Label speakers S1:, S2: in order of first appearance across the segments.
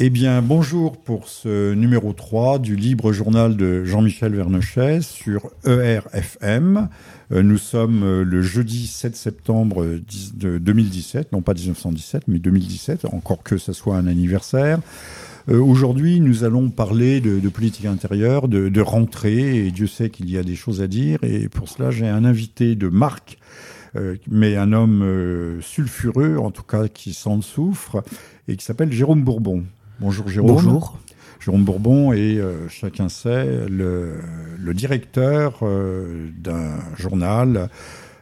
S1: Eh bien, bonjour pour ce numéro 3 du libre journal de Jean-Michel Vernochet sur ERFM. Euh, nous sommes euh, le jeudi 7 septembre 2017, non pas 1917, mais 2017, encore que ce soit un anniversaire. Euh, aujourd'hui, nous allons parler de, politique intérieure, de, rentrée, et Dieu sait qu'il y a des choses à dire. Et pour cela, j'ai un invité de marque, mais un homme sulfureux, en tout cas qui s'en souffre, et qui s'appelle Jérôme Bourbon. Bonjour Jérôme.
S2: Bonjour.
S1: Jérôme Bourbon est, euh, chacun sait, le, directeur euh, d'un journal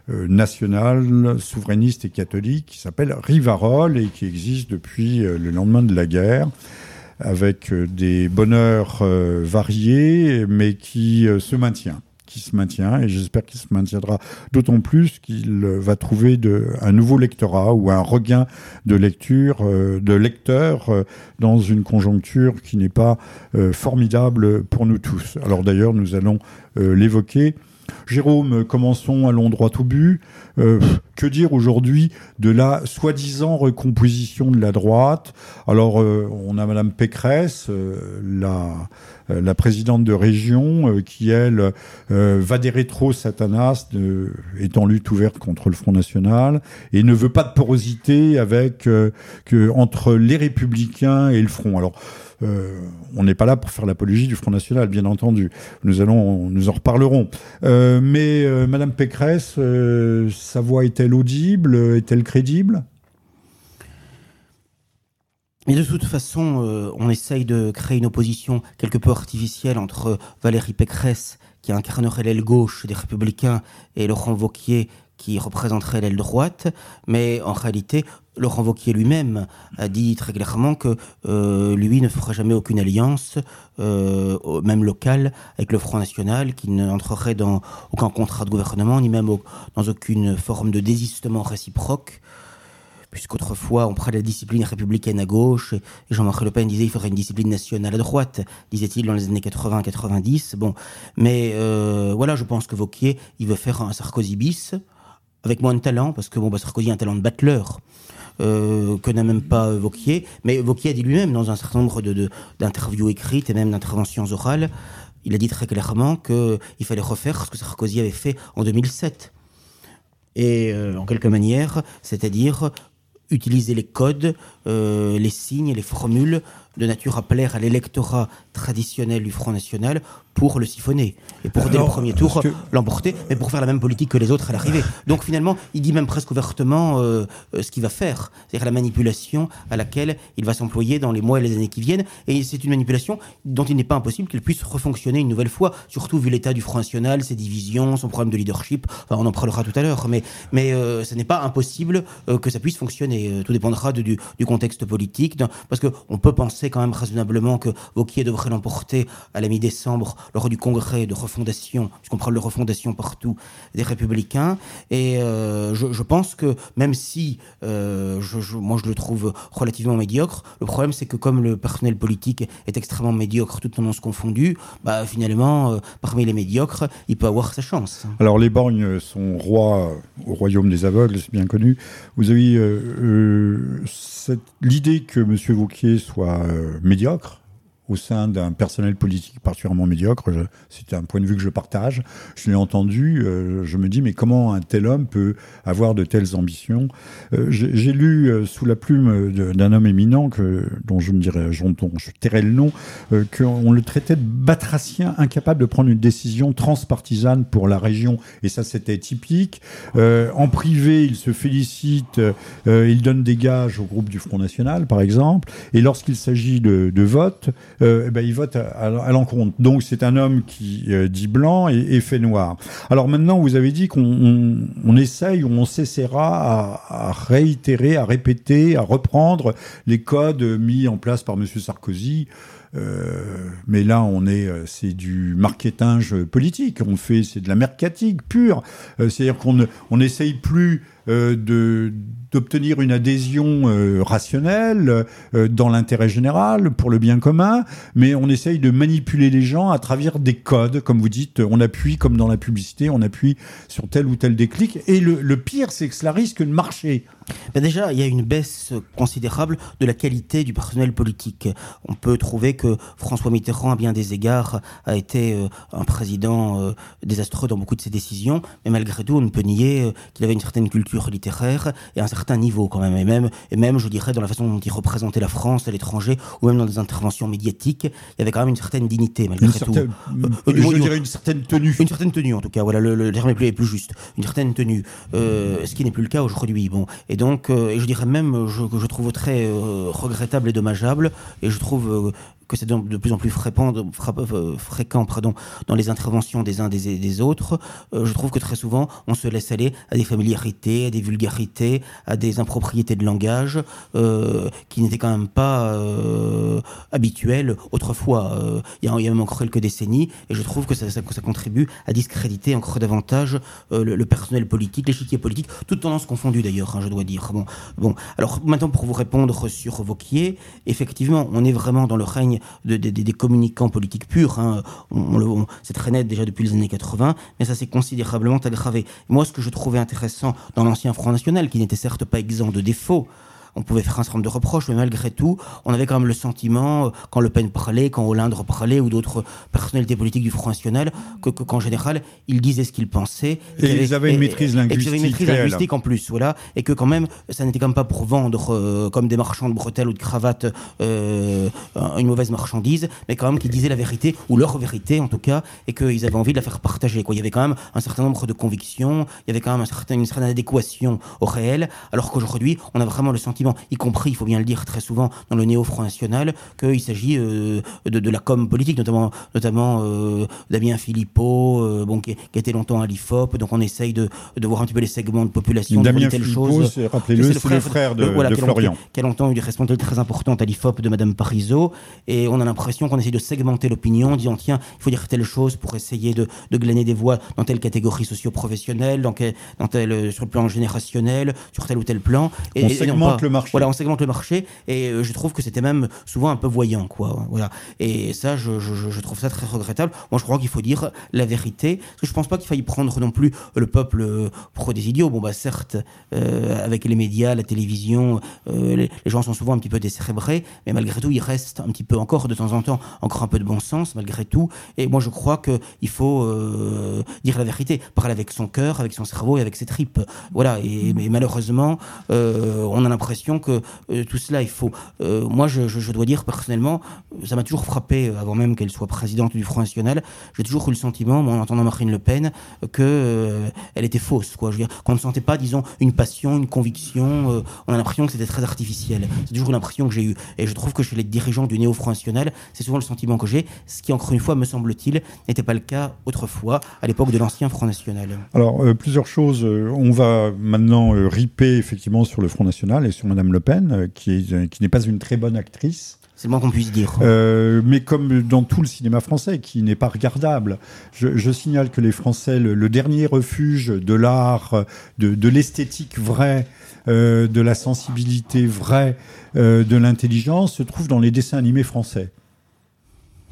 S1: euh, national, souverainiste et catholique qui s'appelle Rivarol et qui existe depuis le lendemain de la guerre avec des bonheurs variés mais qui se maintient qui se maintient et j'espère qu'il se maintiendra d'autant plus qu'il va trouver un nouveau lectorat ou un regain de lecture, euh, de lecteurs euh, dans une conjoncture qui n'est pas euh, formidable pour nous tous. Alors d'ailleurs, nous allons l'évoquer. Jérôme, commençons, allons droit au but. que dire aujourd'hui de la soi-disant recomposition de la droite? Alors, on a Madame Pécresse, euh, la présidente de région, euh, qui elle euh, va des rétro Satanas, est en lutte ouverte contre le Front National et ne veut pas de porosité avec entre les Républicains et le Front. Alors on n'est pas là pour faire l'apologie du Front National, bien entendu. Nous allons, nous en reparlerons. mais Madame Pécresse, sa voix est-elle audible? Est-elle crédible?
S2: Mais de toute façon, euh, on essaye de créer une opposition quelque peu artificielle entre Valérie Pécresse, qui incarnerait l'aile gauche des Républicains, et Laurent Vauquier, qui représenterait l'aile droite. Mais en réalité, Laurent Vauquier lui-même a dit très clairement que euh, lui ne fera jamais aucune alliance, euh, même locale, avec le Front National, qu'il n'entrerait dans aucun contrat de gouvernement, ni même dans aucune forme de désistement réciproque puisqu'autrefois on prenait la discipline républicaine à gauche, et Jean-Marc Le Pen disait qu'il faudrait une discipline nationale à droite, disait-il dans les années 80-90. Bon, mais euh, voilà, je pense que Vauquier, il veut faire un Sarkozy bis, avec moins de talent, parce que bon, bah, Sarkozy a un talent de battleur. Euh, que n'a même pas Vauquier, mais Vauquier a dit lui-même dans un certain nombre d'interviews écrites et même d'interventions orales, il a dit très clairement qu'il fallait refaire ce que Sarkozy avait fait en 2007 et euh, en quelque manière, c'est-à-dire utiliser les codes, euh, les signes, les formules de nature à plaire à l'électorat traditionnel du Front National pour le siphonner et pour dès le premier tour l'emporter, mais pour faire la même politique que les autres à l'arrivée. Donc finalement, il dit même presque ouvertement euh, euh, ce qu'il va faire, c'est-à-dire la manipulation à laquelle il va s'employer dans les mois et les années qui viennent. Et c'est une manipulation dont il n'est pas impossible qu'elle puisse refonctionner une nouvelle fois, surtout vu l'état du Front National, ses divisions, son problème de leadership. Enfin, on en parlera tout à l'heure, mais mais euh, ce n'est pas impossible que ça puisse fonctionner. Tout dépendra du, du, contexte politique, parce que on peut penser quand même raisonnablement que Vauquier l'emporter à la mi-décembre lors du congrès de refondation, puisqu'on parle de refondation partout, des républicains. Et euh, je, pense que même si euh, moi je le trouve relativement médiocre, le problème c'est que comme le personnel politique est extrêmement médiocre, tout tendance confondue, bah, finalement, euh, parmi les médiocres, il peut avoir sa chance.
S1: Alors les borgnes sont rois au royaume des aveugles, c'est bien connu. Vous avez l'idée que M. Vauquier soit médiocre, au sein d'un personnel politique particulièrement médiocre. C'est un point de vue que je partage. Je l'ai entendu. Euh, je me dis, mais comment un tel homme peut avoir de telles ambitions? Euh, J'ai lu euh, sous la plume d'un homme éminent que, dont je me dirais, dont je tairai le nom, qu'on le traitait de batracien incapable de prendre une décision transpartisane pour la région. Et ça, c'était typique. en privé, il se félicite, il donne des gages au groupe du Front National, par exemple. Et lorsqu'il s'agit de, de vote, euh, eh ben, il vote à, l'encontre. Donc c'est un homme qui euh, dit blanc et, fait noir. Alors maintenant, vous avez dit qu'on on, essaye ou on s'essaiera à, réitérer, à répéter, à reprendre les codes mis en place par M. Sarkozy. Euh, mais là, on est, c'est du marketing politique. On fait, c'est de la mercatique pure. C'est-à-dire qu'on n'essaye plus de d'obtenir une adhésion rationnelle dans l'intérêt général, pour le bien commun, mais on essaye de manipuler les gens à travers des codes, comme vous dites, on appuie comme dans la publicité, on appuie sur tel ou tel déclic. Et le, le pire, c'est que cela risque de marcher.
S2: Ben déjà, il y a une baisse considérable de la qualité du personnel politique. On peut trouver que François Mitterrand, à bien des égards, a été euh, un président euh, désastreux dans beaucoup de ses décisions, mais malgré tout, on ne peut nier euh, qu'il avait une certaine culture littéraire et un certain niveau quand même. Et même, et même, je dirais, dans la façon dont il représentait la France à l'étranger, ou même dans des interventions médiatiques, il y avait quand même une certaine dignité, malgré tout.
S1: je dirais une certaine tenue.
S2: Une certaine tenue, en tout cas. Voilà, le, terme est plus, est plus, juste. Une certaine tenue. ce qui n'est plus le cas aujourd'hui. Bon. Et donc, euh, et je dirais même que je trouve très euh, regrettable et dommageable, et je trouve euh, que c'est de plus en plus fréquent, euh, dans les interventions des uns des, des autres, euh, je trouve que très souvent, on se laisse aller à des familiarités, à des vulgarités, à des impropriétés de langage euh, qui n'étaient quand même pas habituelles autrefois. Il y, a, même encore quelques décennies, et je trouve que ça, contribue à discréditer encore davantage le, le, personnel politique, l'échiquier politique, toutes tendances confondues d'ailleurs, hein, je dois dire. Bon, bon, alors maintenant pour vous répondre sur Vauquier, effectivement, on est vraiment dans le règne des communicants politiques purs. Hein. c'est très net déjà depuis les années 80, mais ça s'est considérablement aggravé. Moi, ce que je trouvais intéressant dans l'ancien Front National, qui n'était certes pas exempt de défauts, on pouvait faire un certain nombre de reproches, mais malgré tout, on avait quand même le sentiment, euh, quand Le Pen parlait, quand Hollande parlait, ou d'autres personnalités politiques du Front National, que, qu'en général, ils disaient ce qu'ils pensaient.
S1: Et, ils avaient une maîtrise linguistique. Et
S2: une maîtrise linguistique en plus, voilà. Et que quand même, ça n'était quand même pas pour vendre, euh, comme des marchands de bretelles ou de cravates, euh, une mauvaise marchandise, mais quand même qu'ils disaient la vérité, ou leur vérité en tout cas, et qu'ils avaient envie de la faire partager. Quoi. Il y avait quand même un certain nombre de convictions, il y avait quand même un certain, une certaine adéquation au réel, alors qu'aujourd'hui, on a vraiment le sentiment y compris, il faut bien le dire très souvent, dans le néo-Front National, qu'il s'agit euh, de, de, la com politique, notamment, notamment euh, Damien Philippot, euh, bon, qui, qui, a été longtemps à l'IFOP, donc on essaye de, de voir un petit peu les segments de population.
S1: Damien Philippot, rappelez-le, c'est le frère de, de, Florian.
S2: Qui a longtemps eu des responsabilités très importantes à l'IFOP de Madame Parizeau, et on a l'impression qu'on essaie de segmenter l'opinion, en disant tiens, il faut dire telle chose pour essayer de, de glaner des voix dans telle catégorie socio-professionnelle, dans, dans tel, sur le plan générationnel, sur tel ou tel plan.
S1: Et, on segmente le
S2: Voilà, on segmente le marché et euh, je trouve que c'était même souvent un peu voyant, quoi. Voilà. Et ça, je, trouve ça très regrettable. Moi, je crois qu'il faut dire la vérité. Parce que je pense pas qu'il faille prendre non plus le peuple euh, pro des idiots. Bon, bah, certes, euh, avec les médias, la télévision, euh, les, gens sont souvent un petit peu décérébrés, mais malgré tout, il reste un petit peu encore, de temps en temps, encore un peu de bon sens, malgré tout. Et moi, je crois qu'il faut euh, dire la vérité, parler avec son cœur, avec son cerveau et avec ses tripes. Voilà. Et, mais malheureusement, on a l'impression que euh, tout cela, il faut. Euh, moi, je, dois dire personnellement, ça m'a toujours frappé, euh, avant même qu'elle soit présidente du Front National, j'ai toujours eu le sentiment, en entendant Marine Le Pen, que elle était fausse. Quoi. Je veux dire, qu'on ne sentait pas, disons, une passion, une conviction. on a l'impression que c'était très artificiel. C'est toujours l'impression que j'ai eue. Et je trouve que chez les dirigeants du néo-Front National, c'est souvent le sentiment que j'ai, ce qui, encore une fois, me semble-t-il, n'était pas le cas autrefois, à l'époque de l'ancien Front National.
S1: Alors, plusieurs choses. on va maintenant riper effectivement sur le Front National et sur Madame Le Pen. Euh, qui n'est pas une très bonne actrice.
S2: C'est le moins qu'on puisse dire.
S1: Euh, mais comme dans tout le cinéma français, qui n'est pas regardable. Je, je, signale que les Français, le, le dernier refuge de l'art, de, de l'esthétique vraie, euh, de la sensibilité vraie, euh, de l'intelligence, se trouve dans les dessins animés français.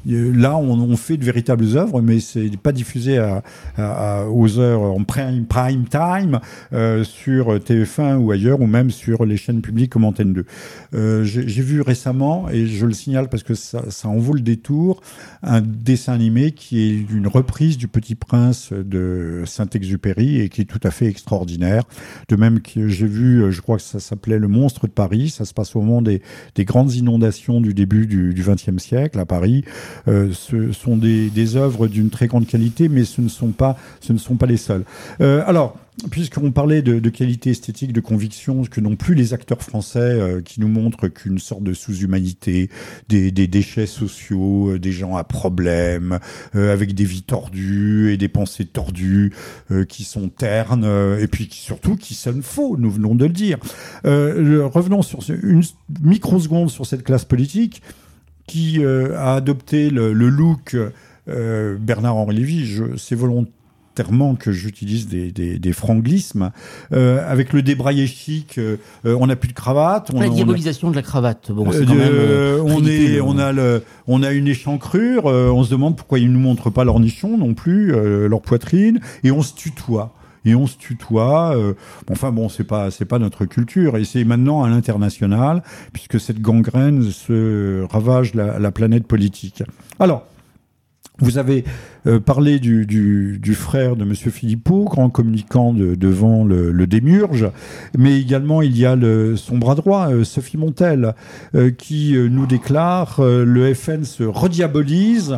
S1: Là, on, on, fait de véritables œuvres, mais c'est pas diffusé à, à, à, aux heures en prime, prime time euh, sur TF1 ou ailleurs, ou même sur les chaînes publiques comme Antenne 2. Euh, J'ai vu récemment, et je le signale parce que ça, ça en vaut le détour, un dessin animé qui est une reprise du Petit Prince de Saint-Exupéry et qui est tout à fait extraordinaire. De même que j'ai vu, je crois que ça s'appelait Le Monstre de Paris. Ça se passe au moment des, des grandes inondations du début du XXe siècle à Paris. Euh, ce sont des, des œuvres d'une très grande qualité, mais ce ne sont pas, ce ne sont pas les seuls. Euh, alors, Puisqu'on parlait de, de, qualité esthétique, de conviction, que non plus les acteurs français euh, qui nous montrent qu'une sorte de sous-humanité, des, des, déchets sociaux, euh, des gens à problème, euh, avec des vies tordues et des pensées tordues, euh, qui sont ternes, euh, et puis qui, surtout qui sonnent faux, nous venons de le dire. revenons sur une microseconde sur cette classe politique qui a adopté le, le look Bernard-Henri Lévy, c'est volontaire volontairement que j'utilise des, des, des, franglismes. Euh, avec le débraillé chic, euh, on n'a plus de cravate. On,
S2: la diabolisation de la cravate. Bon,
S1: c'est
S2: quand même.
S1: on, est, on, a le, on a une échancrure. on se demande pourquoi ils nous montrent pas leur nichon non plus, leur poitrine, et on se tutoie et on se tutoie. enfin bon, c'est pas c'est pas notre culture et c'est maintenant à l'international puisque cette gangrène se ravage la, la planète politique. Alors. Vous avez euh, parlé du, frère de M. Philippot, grand communicant de, devant le, le, démurge, mais également il y a son bras droit, euh, Sophie Montel, euh, qui nous déclare le FN se rediabolise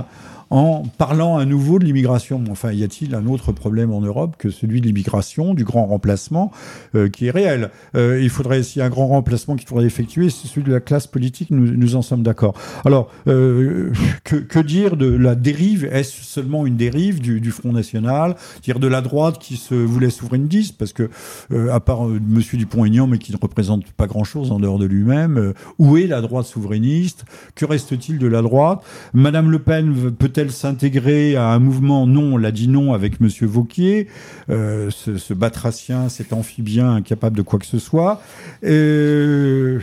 S1: en parlant à nouveau de l'immigration. Enfin, y a-t-il un autre problème en Europe que celui de l'immigration, du grand remplacement, euh, qui est réel? Euh, Il faudrait, s'il y a un grand remplacement qu'il faudrait effectuer, c'est celui de la classe politique, nous, en sommes d'accord. Alors, euh, que, dire de la dérive? Est-ce seulement une dérive du, Front National? Dire de la droite qui se voulait souverainiste Parce que, à part M. Dupont-Aignan, mais qui ne représente pas grand-chose en dehors de lui-même, où est la droite souverainiste? Que reste-t-il de la droite? Madame Le Pen peut elle s'intégrer à un mouvement Non, on l'a dit non avec Monsieur Vauquier, euh, ce, batracien, cet amphibien incapable de quoi que ce soit. Euh,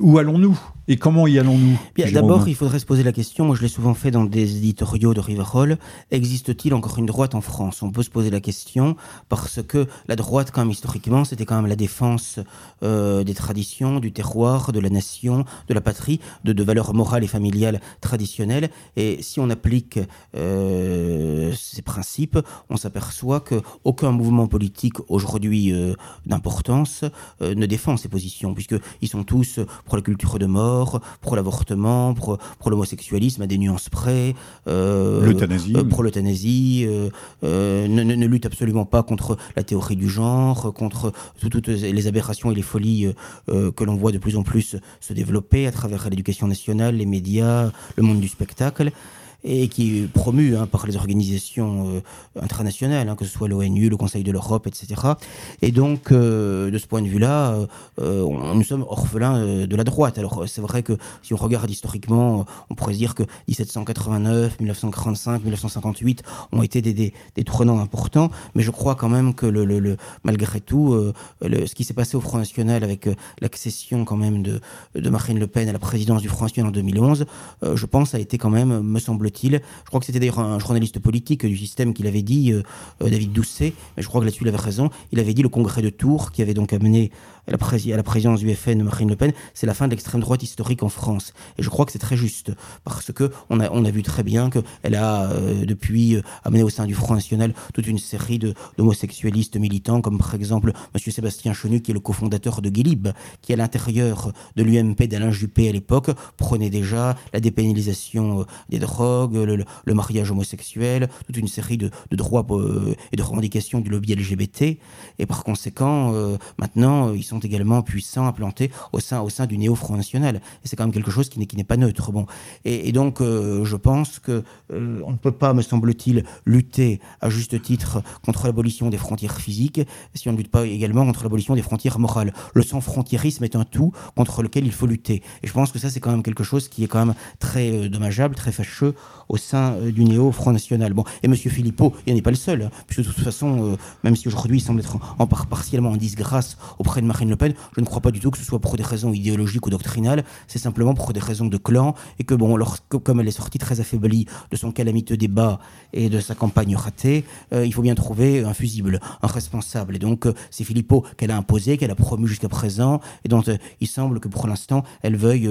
S1: où allons-nous? Et comment y allons-nous
S2: D'abord, il faudrait se poser la question, moi je l'ai souvent fait dans des éditoriaux de Riverol, existe-t-il encore une droite en France? On peut se poser la question parce que la droite, quand même historiquement, c'était quand même la défense euh, des traditions, du terroir, de la nation, de la patrie, de, de valeurs morales et familiales traditionnelles. Et si on applique euh, ces principes, on s'aperçoit que aucun mouvement politique aujourd'hui euh, d'importance ne défend ces positions, puisqu'ils sont tous pour la culture de mort, pour l'avortement, pour, pour l'homosexualisme à des nuances près,
S1: euh, l'euthanasie,
S2: euh, pour l'euthanasie, euh, ne, ne, lutte absolument pas contre la théorie du genre, contre toutes les aberrations et les folies que l'on voit de plus en plus se développer à travers l'éducation nationale, les médias, le monde du spectacle et qui est promu hein, par les organisations euh, internationales, hein, que ce soit l'ONU, le Conseil de l'Europe, etc. Et donc, euh, de ce point de vue-là, euh, nous sommes orphelins de la droite. Alors, c'est vrai que si on regarde historiquement, on pourrait se dire que 1789, 1945, 1958 ont été des, des, des tournants importants, mais je crois quand même que malgré tout, ce qui s'est passé au Front National avec l'accession quand même de, de Marine Le Pen à la présidence du Front National en 2011, je pense a été quand même, me semble je crois que c'était d'ailleurs un journaliste politique du système qui l'avait dit, euh, euh, David Doucet, mais je crois que là-dessus il avait raison. Il avait dit le congrès de Tours, qui avait donc amené à la, la présidence du FN Marine Le Pen, c'est la fin de l'extrême droite historique en France. Et je crois que c'est très juste, parce que on a, on a vu très bien qu'elle a, euh, depuis, euh, amené au sein du Front National toute une série d'homosexualistes militants, comme par exemple Monsieur Sébastien Chenu, qui est le cofondateur de Guilib, qui à l'intérieur de l'UMP d'Alain Juppé à l'époque, prenait déjà la dépénalisation euh, des drogues, le, mariage homosexuel, toute une série de, de droits et de revendications du lobby LGBT. Et par conséquent, maintenant, ils sont également puissants, implantés au sein, au sein du néo-Front National. C'est quand même quelque chose qui n'est, pas neutre. Bon. Et, donc, euh, je pense que euh, ne peut pas, me semble-t-il, lutter à juste titre contre l'abolition des frontières physiques si on ne lutte pas également contre l'abolition des frontières morales. Le sans-frontiérisme est un tout contre lequel il faut lutter. Et je pense que ça, c'est quand même quelque chose qui est quand même très euh, dommageable, très fâcheux au sein du néo-Front National. Bon, et Monsieur Philippot, il n'est pas le seul, hein, puisque de toute façon, même si aujourd'hui il semble être en, en part partiellement en disgrâce auprès de Marine Pen, je ne crois pas du tout que ce soit pour des raisons idéologiques ou doctrinales, c'est simplement pour des raisons de clan, et que bon, lorsque, comme elle est sortie très affaiblie de son calamiteux débat et de sa campagne ratée, euh, il faut bien trouver un fusible, un responsable. Et donc, euh, c'est Philippot qu'elle a imposé, qu'elle a promu jusqu'à présent, et dont euh, il semble que pour l'instant, elle veuille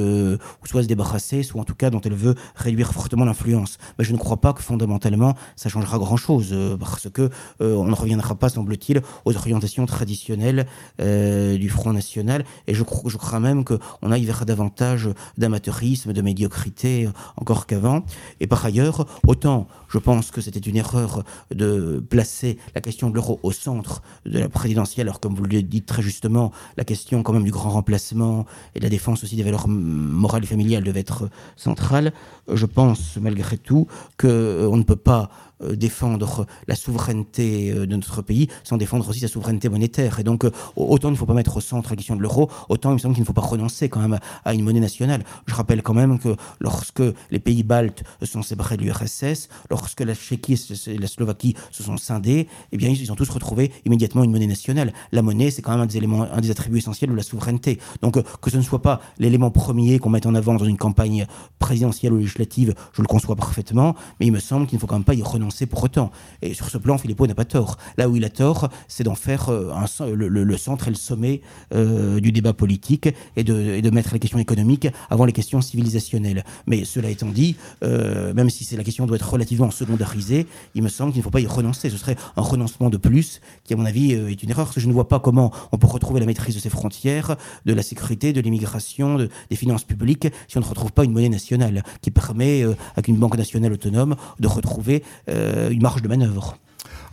S2: soit se débarrasser, soit en tout cas dont elle veut réduire fortement l'influence. Mais je ne crois pas que fondamentalement, ça changera grand-chose, parce que on ne reviendra pas, semble-t-il, aux orientations traditionnelles du Front National, et je, crois, même qu'on aille vers davantage d'amateurisme, de médiocrité encore qu'avant. Et par ailleurs, autant je pense que c'était une erreur de placer la question de l'euro au centre de la présidentielle, alors comme vous le dites très justement, la question quand même du grand remplacement et de la défense aussi des valeurs morales et familiales devait être centrale. Je pense malgré tout qu'on euh, ne peut pas euh, défendre la souveraineté euh, de notre pays sans défendre aussi sa souveraineté monétaire. Et donc, autant il ne faut pas mettre au centre la question de l'euro, autant il me semble qu'il ne faut pas renoncer quand même à une monnaie nationale. Je rappelle quand même que lorsque les pays baltes sont séparés de l'URSS, lorsque la Tchéquie et la Slovaquie se sont scindés, eh bien, ils ont tous retrouvé immédiatement une monnaie nationale. La monnaie, c'est quand même un des éléments, un des attributs essentiels de la souveraineté. Donc, que ce ne soit pas l'élément premier qu'on mette en avant dans une campagne présidentielle ou législative, je le conçois parfaitement, mais il me semble qu'il ne faut quand même pas y renoncer pour autant. Et sur ce plan, Philippot n'a pas tort. Là où il a tort, c'est d'en faire euh, le, centre et le sommet euh, du débat politique et de, mettre les questions économiques avant les questions civilisationnelles. Mais cela étant dit, euh, même si la question doit être relativement secondarisée, il me semble qu'il ne faut pas y renoncer. Ce serait un renoncement de plus qui, à mon avis, est une erreur, parce que je ne vois pas comment on peut retrouver la maîtrise de ses frontières, de la sécurité, de l'immigration, de, des finances publiques, si on ne retrouve pas une monnaie nationale qui permet, avec une banque nationale autonome, de retrouver une marge de manœuvre.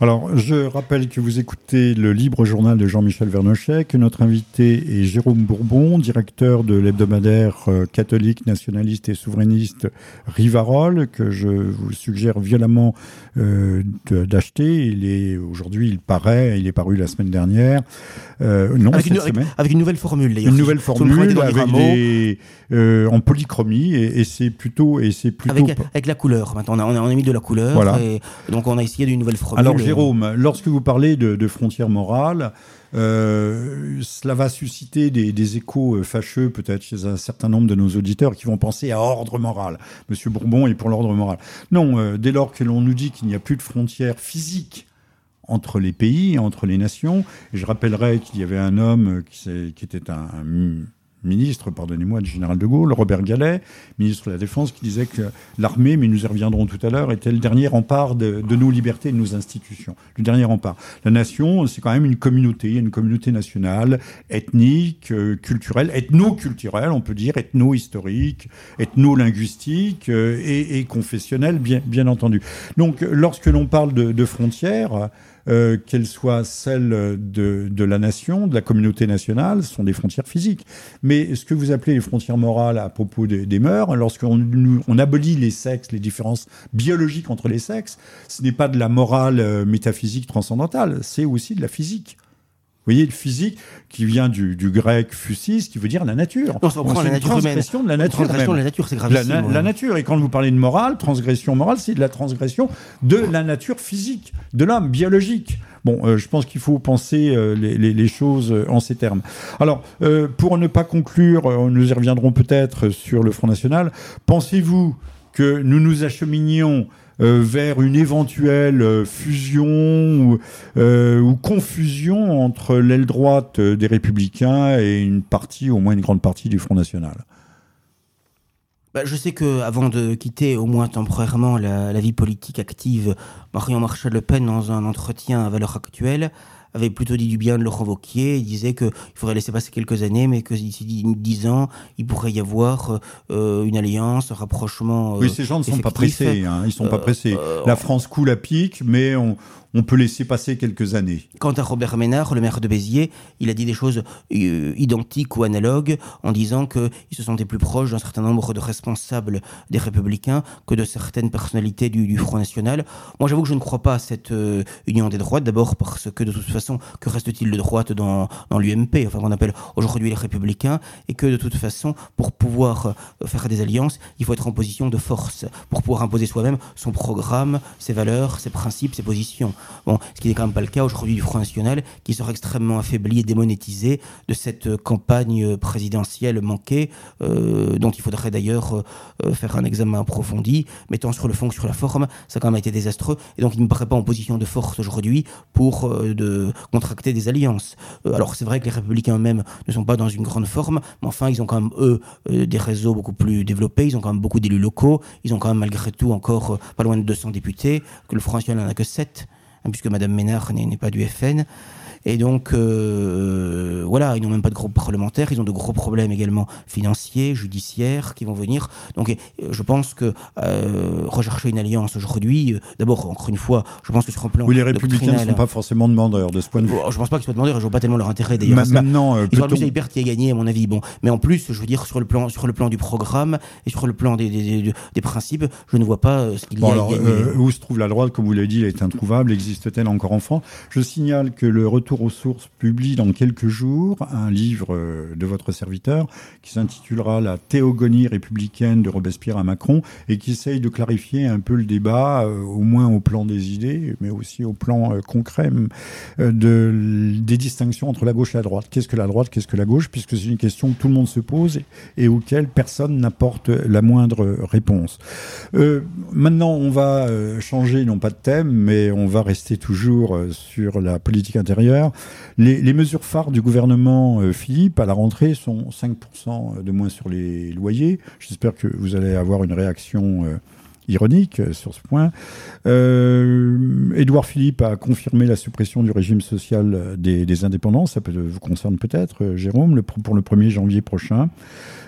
S1: Alors, je rappelle que vous écoutez le libre journal de Jean-Michel Vernochet, que notre invité est Jérôme Bourbon, directeur de l'hebdomadaire euh, catholique, nationaliste et souverainiste Rivarol, que je vous suggère violemment euh, d'acheter. Il est aujourd'hui, il paraît, il est paru la semaine dernière.
S2: Euh, non, avec, une, avec, une, nouvelle formule, d'ailleurs.
S1: Une nouvelle formule avec des, euh, en polychromie et, et c'est plutôt et c'est plutôt
S2: avec, avec, la couleur. Maintenant, on a, on a mis de la couleur. Voilà. Et donc, on a essayé d'une nouvelle formule.
S1: Alors, Jérôme, lorsque vous parlez de, frontières morales. Euh, cela va susciter des, échos euh, fâcheux peut-être chez un certain nombre de nos auditeurs qui vont penser à ordre moral. Monsieur Bourbon est pour l'ordre moral. Non, euh, dès lors que l'on nous dit qu'il n'y a plus de frontières physiques entre les pays, entre les nations. Je rappellerai qu'il y avait un homme qui était un, ministre, pardonnez-moi, du général de Gaulle, Robert Gallet, ministre de la Défense, qui disait que l'armée, mais nous y reviendrons tout à l'heure, était le dernier rempart de, nos libertés et de nos institutions. Le dernier rempart. La nation, c'est quand même une communauté, une communauté nationale, ethnique, euh, culturelle, ethno-culturelle, on peut dire, ethno-historique, ethno-linguistique euh, et, et, confessionnelle, bien, entendu. Donc, lorsque l'on parle de frontières, euh, qu'elles soient celles de, de, la nation, de la communauté nationale, ce sont des frontières physiques. Mais ce que vous appelez les frontières morales à propos des, des mœurs, lorsqu'on on abolit les sexes, les différences biologiques entre les sexes, ce n'est pas de la morale euh, métaphysique transcendantale, c'est aussi de la physique. Vous voyez, le physique qui vient du, du grec fusis, qui veut dire la nature.
S2: Non, ça reprend la nature
S1: transgression de la nature.
S2: Transgression de la nature, c'est gravissime.
S1: La, la, nature. Et quand vous parlez de morale, transgression morale, c'est de la transgression de la nature physique, de l'homme biologique. Bon, euh, je pense qu'il faut penser euh, les, les, les, choses euh, en ces termes. Alors, pour ne pas conclure, nous y reviendrons peut-être sur le Front National. Pensez-vous que nous nous acheminions euh, vers une éventuelle euh, fusion ou, euh, ou confusion entre l'aile droite des Républicains et une partie, au moins une grande partie du Front National.
S2: Bah, je sais que avant de quitter au moins temporairement la, vie politique active, Marion Marchal Le Pen, dans un entretien à valeur actuelle, avait plutôt dit du bien de Laurent Wauquiez. Il disait qu'il faudrait laisser passer quelques années, mais que d'ici dix ans, il pourrait y avoir euh, une alliance, un rapprochement.
S1: Euh, oui, ces gens ne sont pas pressés. Hein, ils sont pas euh, pressés. La France coule à pic, mais on, on peut laisser passer quelques années.
S2: Quant à Robert Ménard, le maire de Béziers, il a dit des choses euh, identiques ou analogues en disant qu'il se sentait plus proche d'un certain nombre de responsables des Républicains que de certaines personnalités du, du Front National. Moi, j'avoue que je ne crois pas à cette euh, union des droites, d'abord parce que de toute que reste-t-il de droite dans, l'UMP, enfin qu'on appelle aujourd'hui les Républicains, et que de toute façon, pour pouvoir euh, faire des alliances, il faut être en position de force, pour pouvoir imposer soi-même son programme, ses valeurs, ses principes, ses positions. Bon, ce qui n'est quand même pas le cas aujourd'hui du Front National, qui sera extrêmement affaibli et démonétisé de cette campagne présidentielle manquée, euh, dont il faudrait d'ailleurs euh, faire un examen approfondi, mettant sur le fond que sur la forme, ça a quand même été désastreux, et donc il ne me paraît pas en position de force aujourd'hui pour euh, de contracter des alliances. Euh, alors c'est vrai que les républicains eux-mêmes ne sont pas dans une grande forme, mais enfin ils ont quand même eux euh, des réseaux beaucoup plus développés, ils ont quand même beaucoup d'élus locaux, ils ont quand même malgré tout encore euh, pas loin de 200 députés, que le Front National n'en a que 7. Hein, puisque Madame Ménard n'est pas du FN. Et donc, euh, voilà, ils n'ont même pas de groupe parlementaire, ils ont de gros problèmes également financiers, judiciaires qui vont venir. Donc, euh, je pense que euh, rechercher une alliance aujourd'hui, d'abord, encore une fois, je pense que sur un plan.
S1: Oui, les républicains ne sont pas forcément demandeurs de ce point de vue.
S2: Je pense pas qu'ils soient demandeurs, je vois pas tellement leur intérêt d'ailleurs.
S1: Maintenant, euh,
S2: ils ont plus Hyper qui a gagné, à mon avis. Bon, mais en plus, je veux dire, sur le plan, sur le plan du programme et sur le plan des, des, des, des principes, je ne vois pas ce qu'il
S1: bon,
S2: y a.
S1: Alors, où se trouve la droite, comme vous l'avez dit, elle est introuvable. Existe-t-elle encore en France? Je signale que le retour Retour aux sources publie dans quelques jours un livre de votre serviteur qui s'intitulera La théogonie républicaine de Robespierre à Macron et qui essaye de clarifier un peu le débat, au moins au plan des idées, mais aussi au plan concret de, des distinctions entre la gauche et la droite. Qu'est-ce que la droite, qu'est-ce que la gauche, puisque c'est une question que tout le monde se pose et, auquel personne n'apporte la moindre réponse. maintenant, on va changer, non pas de thème, mais on va rester toujours sur la politique intérieure. Les, mesures phares du gouvernement euh, Philippe à la rentrée sont 5% de moins sur les loyers. J'espère que vous allez avoir une réaction euh, ironique euh, sur ce point. Édouard Philippe a confirmé la suppression du régime social des, indépendants. Ça peut, vous concerne peut-être, Jérôme, pour le 1er janvier prochain.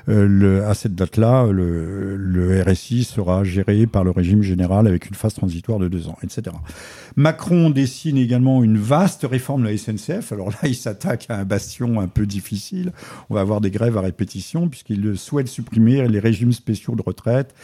S1: à cette date-là, le, le, RSI sera géré par le régime général avec une phase transitoire de deux ans, etc. Macron dessine également une vaste réforme de la SNCF. Alors là, il s'attaque à un bastion un peu difficile. On va avoir des grèves à répétition puisqu'il souhaite supprimer les régimes spéciaux de retraite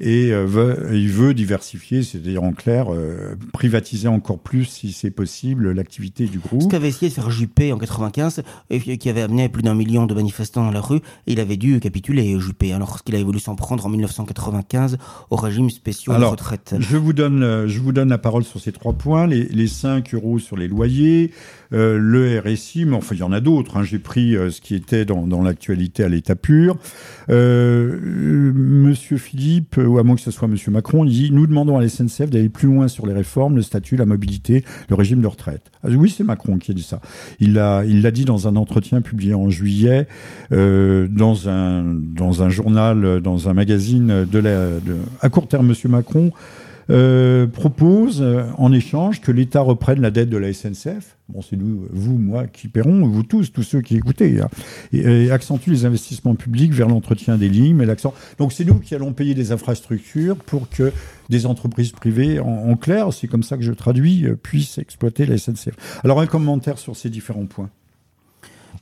S1: et euh, veut, il veut diversifier, c'est-à-dire en clair, euh, privatiser encore plus, si c'est possible, l'activité du groupe.
S2: Ce qu'avait essayé de faire Juppé en 95, et qui avait amené plus d'un million de manifestants dans la rue, et il avait dû capituler, Juppé, alors qu'il avait voulu s'en prendre en 1995 au régime spécial de retraite.
S1: Je vous, donne, euh, je vous donne la parole sur ces trois points, les, les 5 euros sur les loyers, euh, le RSI, mais enfin il y en a d'autres. Hein. J'ai pris euh, ce qui était dans, l'actualité à l'état pur. Euh, Monsieur Philippe, ou à moins que ce soit Monsieur Macron, il dit nous demandons à la d'aller plus loin sur les réformes, le statut, la mobilité, le régime de retraite. Ah, oui, c'est Macron qui a dit ça. Il l'a dit dans un entretien publié en juillet dans un journal, dans un magazine de la à court terme. Monsieur Macron euh, propose euh, en échange que l'État reprenne la dette de la SNCF. Bon, c'est nous, vous, moi, qui paierons, vous tous, tous ceux qui écoutez, hein, et, accentue les investissements publics vers l'entretien des lignes. Donc, c'est nous qui allons payer des infrastructures pour que des entreprises privées, en, clair, c'est comme ça que je traduis, euh, puissent exploiter la SNCF. Alors, un commentaire sur ces différents points.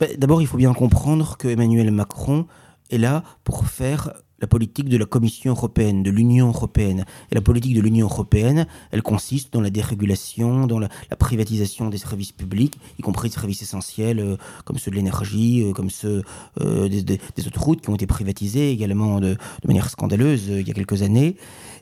S2: Ben, d'abord, il faut bien comprendre que Emmanuel Macron est là pour faire la politique de la Commission européenne, de l'Union européenne. Et la politique de l'Union européenne, elle consiste dans la dérégulation, dans la, privatisation des services publics, y compris des services essentiels euh, comme ceux de l'énergie, euh, comme ceux euh, des, autoroutes qui ont été privatisés également de manière scandaleuse il y a quelques années.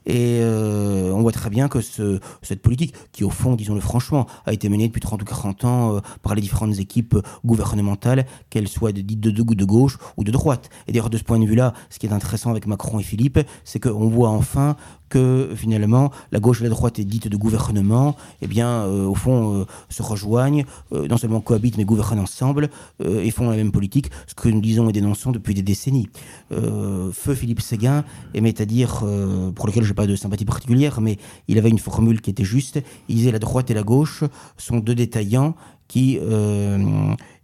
S2: Et euh, on voit très bien que ce, cette politique, qui au fond, disons-le franchement, a été menée depuis 30 ou 40 ans euh, par les différentes équipes gouvernementales, qu'elles soient dites de, de, de, gauche ou de droite. Et d'ailleurs, de ce point de vue-là, ce qui est intéressant avec Macron et Philippe, c'est qu'on voit enfin que finalement la gauche et la droite est dite de gouvernement, eh bien euh, au fond euh, se rejoignent, euh, non seulement cohabitent mais gouvernent ensemble et font la même politique, ce que nous disons et dénonçons depuis des décennies. Feu Philippe Séguin aimait à dire, pour lequel je n'ai pas de sympathie particulière, mais il avait une formule qui était juste. Il disait la droite et la gauche sont deux détaillants qui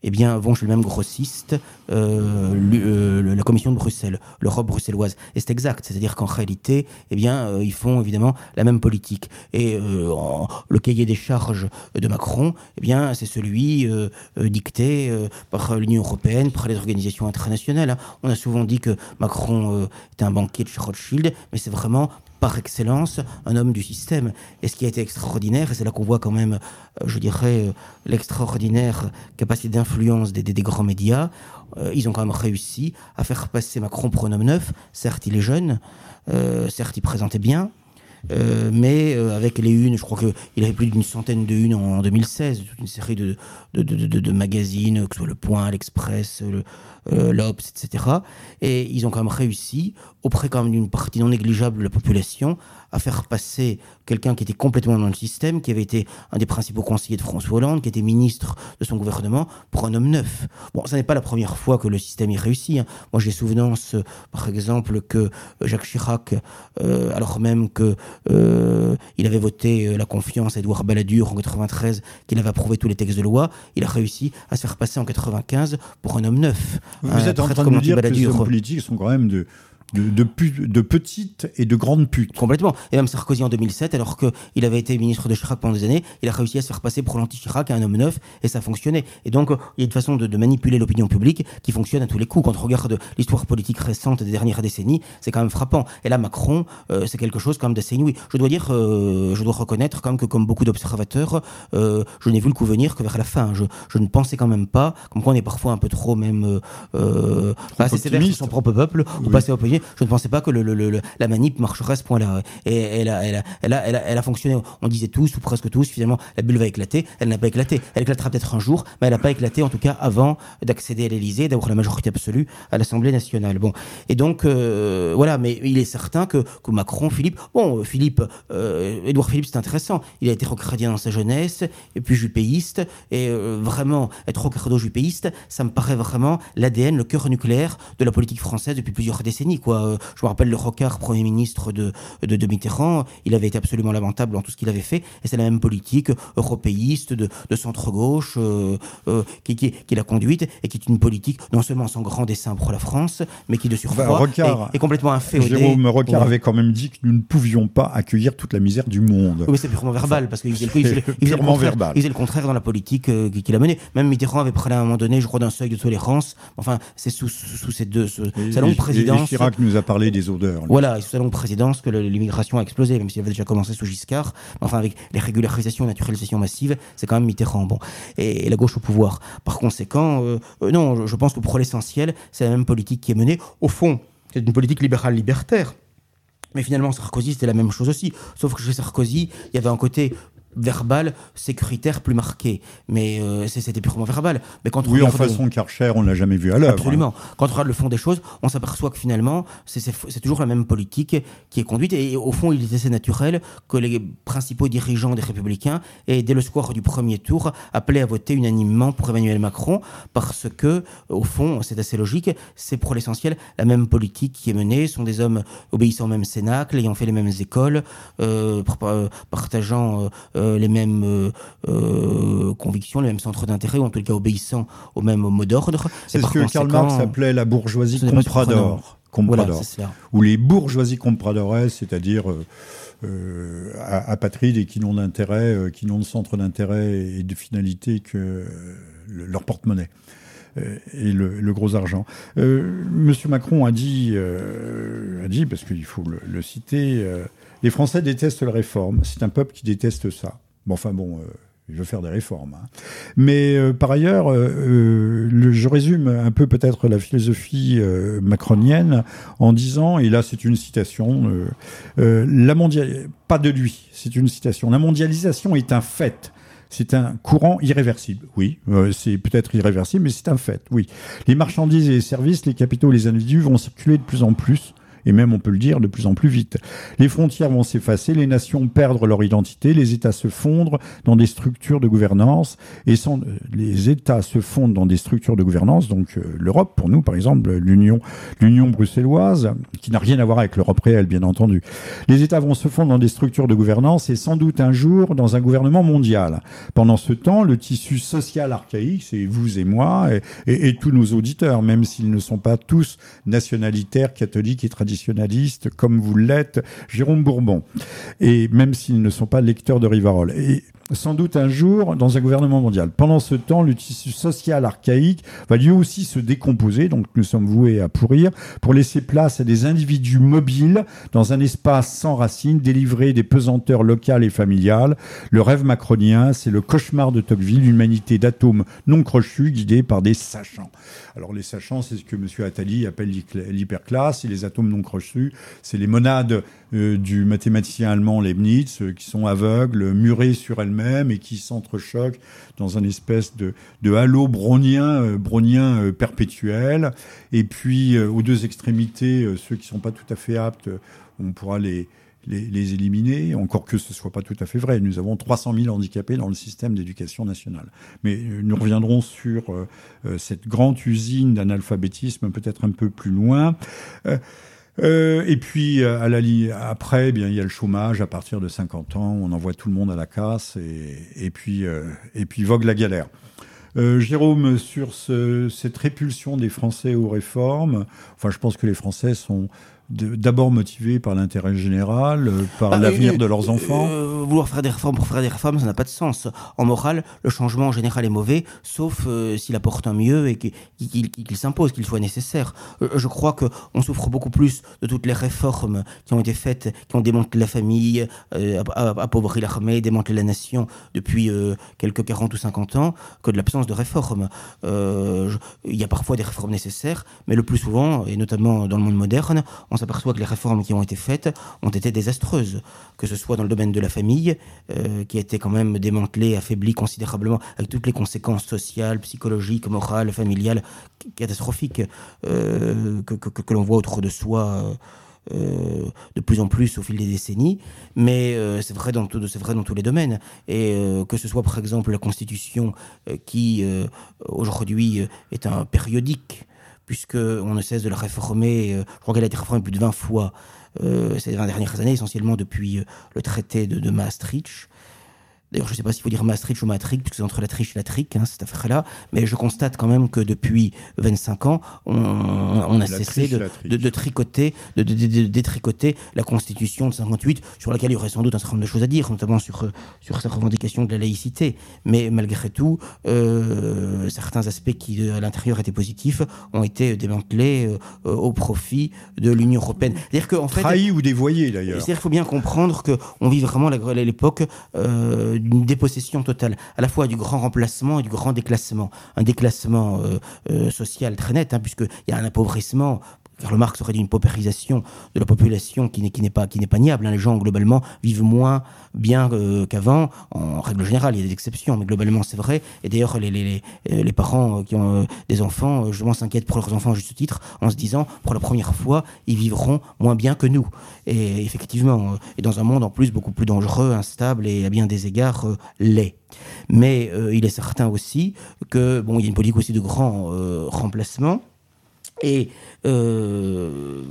S2: eh bien, le même grossiste, euh, euh, la Commission de Bruxelles, l'Europe bruxelloise. Et c'est exact, c'est-à-dire qu'en réalité, eh bien, euh, ils font évidemment la même politique. Et le cahier des charges de Macron, eh bien, c'est celui dicté par l'Union européenne, par les organisations internationales. Hein. On a souvent dit que Macron était un banquier de Rothschild, mais c'est vraiment par excellence un homme du système. Et ce qui a été extraordinaire, et c'est là qu'on voit quand même, euh, je dirais, euh, l'extraordinaire capacité d'influence des, grands médias, euh, ils ont quand même réussi à faire passer Macron homme neuf. Certes, il est jeune, certes, il présentait bien, euh, mais euh, avec les unes, je crois qu'il avait plus d'une centaine de unes en, 2016, toute une série de, de, de, magazines, que ce soit Le Point, l'Express, euh, l'Obs, etc. Et ils ont quand même réussi, auprès quand même d'une partie non négligeable de la population, à faire passer quelqu'un qui était complètement dans le système, qui avait été un des principaux conseillers de François Hollande, qui était ministre de son gouvernement, pour un homme neuf. Bon, ça n'est pas la première fois que le système y réussit. Hein. Moi, j'ai souvenance, par exemple, que Jacques Chirac, alors même que euh, il avait voté euh, la confiance à Édouard Balladur en 93, qu'il avait approuvé tous les textes de loi. Il a réussi à se faire passer en 95 pour un homme neuf.
S1: Vous êtes en train de dire que les hommes politiques sont quand même de de, de, petites et de grandes putes.
S2: Complètement. Et même Sarkozy en 2007, alors qu'il avait été ministre de Chirac pendant des années, il a réussi à se faire passer pour l'anti-Chirac, un homme neuf, et ça fonctionnait. Et donc, il y a une façon de, manipuler l'opinion publique qui fonctionne à tous les coups. Quand on regarde l'histoire politique récente des dernières décennies, c'est quand même frappant. Et là, Macron, euh, c'est quelque chose quand même d'assez inouï. Je dois dire, euh, je dois reconnaître quand même que comme beaucoup d'observateurs, euh, je n'ai vu le coup venir que vers la fin. Je, je, ne pensais quand même pas, comme quoi on est parfois un peu trop même euh, assez sévère sur son propre peuple, ou passer au Je ne pensais pas que la manip marcherait à ce point-là. Et elle a, fonctionné. On disait tous, ou presque tous, finalement, la bulle va éclater. Elle n'a pas éclaté. Elle éclatera peut-être un jour, mais elle n'a pas éclaté, en tout cas, avant d'accéder à l'Elysée, d'avoir la majorité absolue à l'Assemblée nationale. Bon. Et donc, euh, voilà, mais il est certain que, Macron, Philippe, bon, Philippe, euh, Édouard Philippe, c'est intéressant. Il a été rocardien dans sa jeunesse, et puis jupéiste, et euh, vraiment, être rocardo-jupéiste, ça me paraît vraiment l'ADN, le cœur nucléaire de la politique française depuis plusieurs décennies, quoi. Je me rappelle le Rocard, Premier ministre de, de, de Mitterrand, il avait été absolument lamentable dans tout ce qu'il avait fait, et c'est la même politique européiste de, de centre-gauche euh, euh, qui, qui, qui l'a conduite, et qui est une politique non seulement sans grand dessein pour la France, mais qui de surcroît est, complètement inféodée.
S1: Jérôme Rocard avait quand même dit que nous ne pouvions pas accueillir toute la misère du monde.
S2: Oui, c'est purement verbal, parce qu'il faisait, le, il le contraire dans la politique euh, qu'il a menée. Même Mitterrand avait parlé à un moment donné, je crois, d'un seuil de tolérance. Enfin, c'est sous, sous, ces deux, ce, sa longue présidence. Et
S1: Chirac nous a parlé des odeurs.
S2: Voilà, sous sa longue présidence que l'immigration a explosé, même s'il avait déjà commencé sous Giscard. Enfin, avec les régularisations et naturalisations massives, c'est quand même Mitterrand. Et, la gauche au pouvoir. Par conséquent, euh, euh, non, je, pense que pour l'essentiel, c'est la même politique qui est menée. Au fond, c'est une politique libérale libertaire. Mais finalement, Sarkozy, c'était la même chose aussi. Sauf que chez Sarkozy, il y avait un côté verbal, sécuritaire plus marqué. Mais euh, c'était purement verbal. Mais
S1: quand on oui, en façon Karcher, on l'a jamais vu à l'œuvre.
S2: Absolument. Quand on regarde le fond des choses, on s'aperçoit que finalement, c'est toujours la même politique qui est conduite. Et, au fond, il est assez naturel que les principaux dirigeants des Républicains aient, dès le score du premier tour, appelé à voter unanimement pour Emmanuel Macron, parce que, au fond, c'est assez logique, c'est pour l'essentiel la même politique qui est menée. Ce sont des hommes obéissant au même cénacle, ayant fait les mêmes écoles, euh, partageant euh, euh, les mêmes euh, euh, convictions, les mêmes centres d'intérêt, ou en tout cas obéissant au même mot d'ordre.
S1: C'est ce que Karl Marx appelait la bourgeoisie comprador. Comprador, ou les bourgeoisies compradores, c'est-à-dire euh, apatrides et qui n'ont d'intérêt, qui n'ont de centre d'intérêt et de finalité que leur porte-monnaie et le, gros argent. Monsieur Macron a dit, a dit parce qu'il faut le, citer, les Français détestent la réforme. C'est un peuple qui déteste ça. Bon, enfin bon, euh, il veut faire des réformes. Hein. Mais euh, par ailleurs, euh, je résume un peu peut-être la philosophie macronienne en disant, et là c'est une citation, la pas de lui, c'est une citation. La mondialisation est un fait. C'est un courant irréversible, oui. c'est peut-être irréversible, mais c'est un fait, oui. Les marchandises et les services, les capitaux, les individus vont circuler de plus en plus et même on peut le dire de plus en plus vite. Les frontières vont s'effacer, les nations perdre leur identité, les États se fondre dans des structures de gouvernance et sans, les États se fondent dans des structures de gouvernance. Donc euh, l'Europe, pour nous par exemple, l'Union, l'Union bruxelloise, qui n'a rien à voir avec l'Europe réelle bien entendu. Les États vont se fondre dans des structures de gouvernance et sans doute un jour dans un gouvernement mondial. Pendant ce temps, le tissu social archaïque, c'est vous et moi et tous nos auditeurs, même s'ils ne sont pas tous nationalitaires, catholiques et traditionnels comme vous l'êtes Jérôme Bourbon, et même s'ils ne sont pas lecteurs de Rivarol. Et sans doute un jour dans un gouvernement mondial. Pendant ce temps, le tissu social archaïque va lui aussi se décomposer, donc nous sommes voués à pourrir, pour laisser place à des individus mobiles dans un espace sans racines, délivrés des pesanteurs locales et familiales. Le rêve macronien, c'est le cauchemar de Tocqueville, l'humanité d'atomes non crochus guidés par des sachants. Alors les sachants, c'est ce que M. Attali appelle l'hyperclasse, et les atomes non crochus, c'est les monades euh, du mathématicien allemand Leibniz, euh, qui sont aveugles, murés sur elles-mêmes et qui s'entrechoquent dans un espèce de, halo brownien, euh, perpétuel. Et puis, aux deux extrémités, ceux qui ne sont pas tout à fait aptes, on pourra les, les, éliminer, encore que ce ne soit pas tout à fait vrai. Nous avons 300 000 handicapés dans le système d'éducation nationale. Mais nous reviendrons sur cette grande usine d'analphabétisme peut-être un peu plus loin. Euh, et puis euh, à la après, eh bien il y a le chômage à partir de 50 ans, on envoie tout le monde à la casse et, puis euh, et puis vogue la galère. Jérôme, sur ce, cette répulsion des Français aux réformes, enfin je pense que les Français sont d'abord motivés par l'intérêt général, euh, par bah, l'avenir euh, de leurs enfants
S2: euh, Vouloir faire des réformes pour faire des réformes, ça n'a pas de sens. En morale, le changement en général est mauvais, sauf s'il apporte un mieux et qu'il s'impose, qu'il soit nécessaire. je crois qu'on souffre beaucoup plus de toutes les réformes qui ont été faites, qui ont démantelé la famille, appauvri l'armée, démantelé la nation depuis quelques 40 ou 50 ans, que de l'absence de réformes. Il y a parfois des réformes nécessaires, mais le plus souvent, et notamment dans le monde moderne, on on s'aperçoit que les réformes qui ont été faites ont été désastreuses, que ce soit dans le domaine de la famille, euh, qui a été quand même démantelée, affaiblie considérablement, avec toutes les conséquences sociales, psychologiques, morales, familiales, catastrophiques euh, que, l'on voit autour de soi. Euh, de plus en plus au fil des décennies, mais c'est vrai, dans vrai dans tous les domaines. Et que ce soit par exemple la Constitution qui aujourd'hui est un périodique puisqu'on ne cesse de la réformer. Euh, je crois qu'elle a été réformée plus de 20 fois euh, ces 20 dernières années, essentiellement depuis euh, le traité de, de Maastricht. D'ailleurs, je ne sais pas s'il faut dire Maastricht ou Maastricht, puisque c'est entre la triche et la trique, hein, cette affaire-là. Mais je constate quand même que depuis 25 ans, on, a cessé de, tricoter, de, détricoter la Constitution de 58, sur laquelle il y aurait sans doute un certain nombre de choses à dire, notamment sur, sur sa revendication de la laïcité. Mais malgré tout, euh, certains aspects qui, à l'intérieur, étaient positifs, ont été démantelés euh, au profit de l'Union européenne.
S1: C'est-à-dire qu'en fait... Trahis ou dévoyés, d'ailleurs.
S2: C'est-à-dire qu'il faut bien comprendre qu'on vit vraiment l'époque... Euh, d'une dépossession totale, à la fois du grand remplacement et du grand déclassement. Un déclassement euh, euh, social très net, hein, puisqu'il y a un appauvrissement Karl Marx aurait dit une paupérisation de la population qui n'est pas qui n'est pas niable. Hein. Les gens globalement vivent moins bien euh, qu'avant. En règle générale, il y a des exceptions, mais globalement c'est vrai. Et d'ailleurs, les, les, parents qui ont des enfants, justement, s'inquiètent pour leurs enfants à juste titre, en se disant, pour la première fois, ils vivront moins bien que nous. Et effectivement, et dans un monde en plus beaucoup plus dangereux, instable et à bien des égards laid. Mais il est certain aussi que bon, il y a une politique aussi de grand remplacement. Et euh,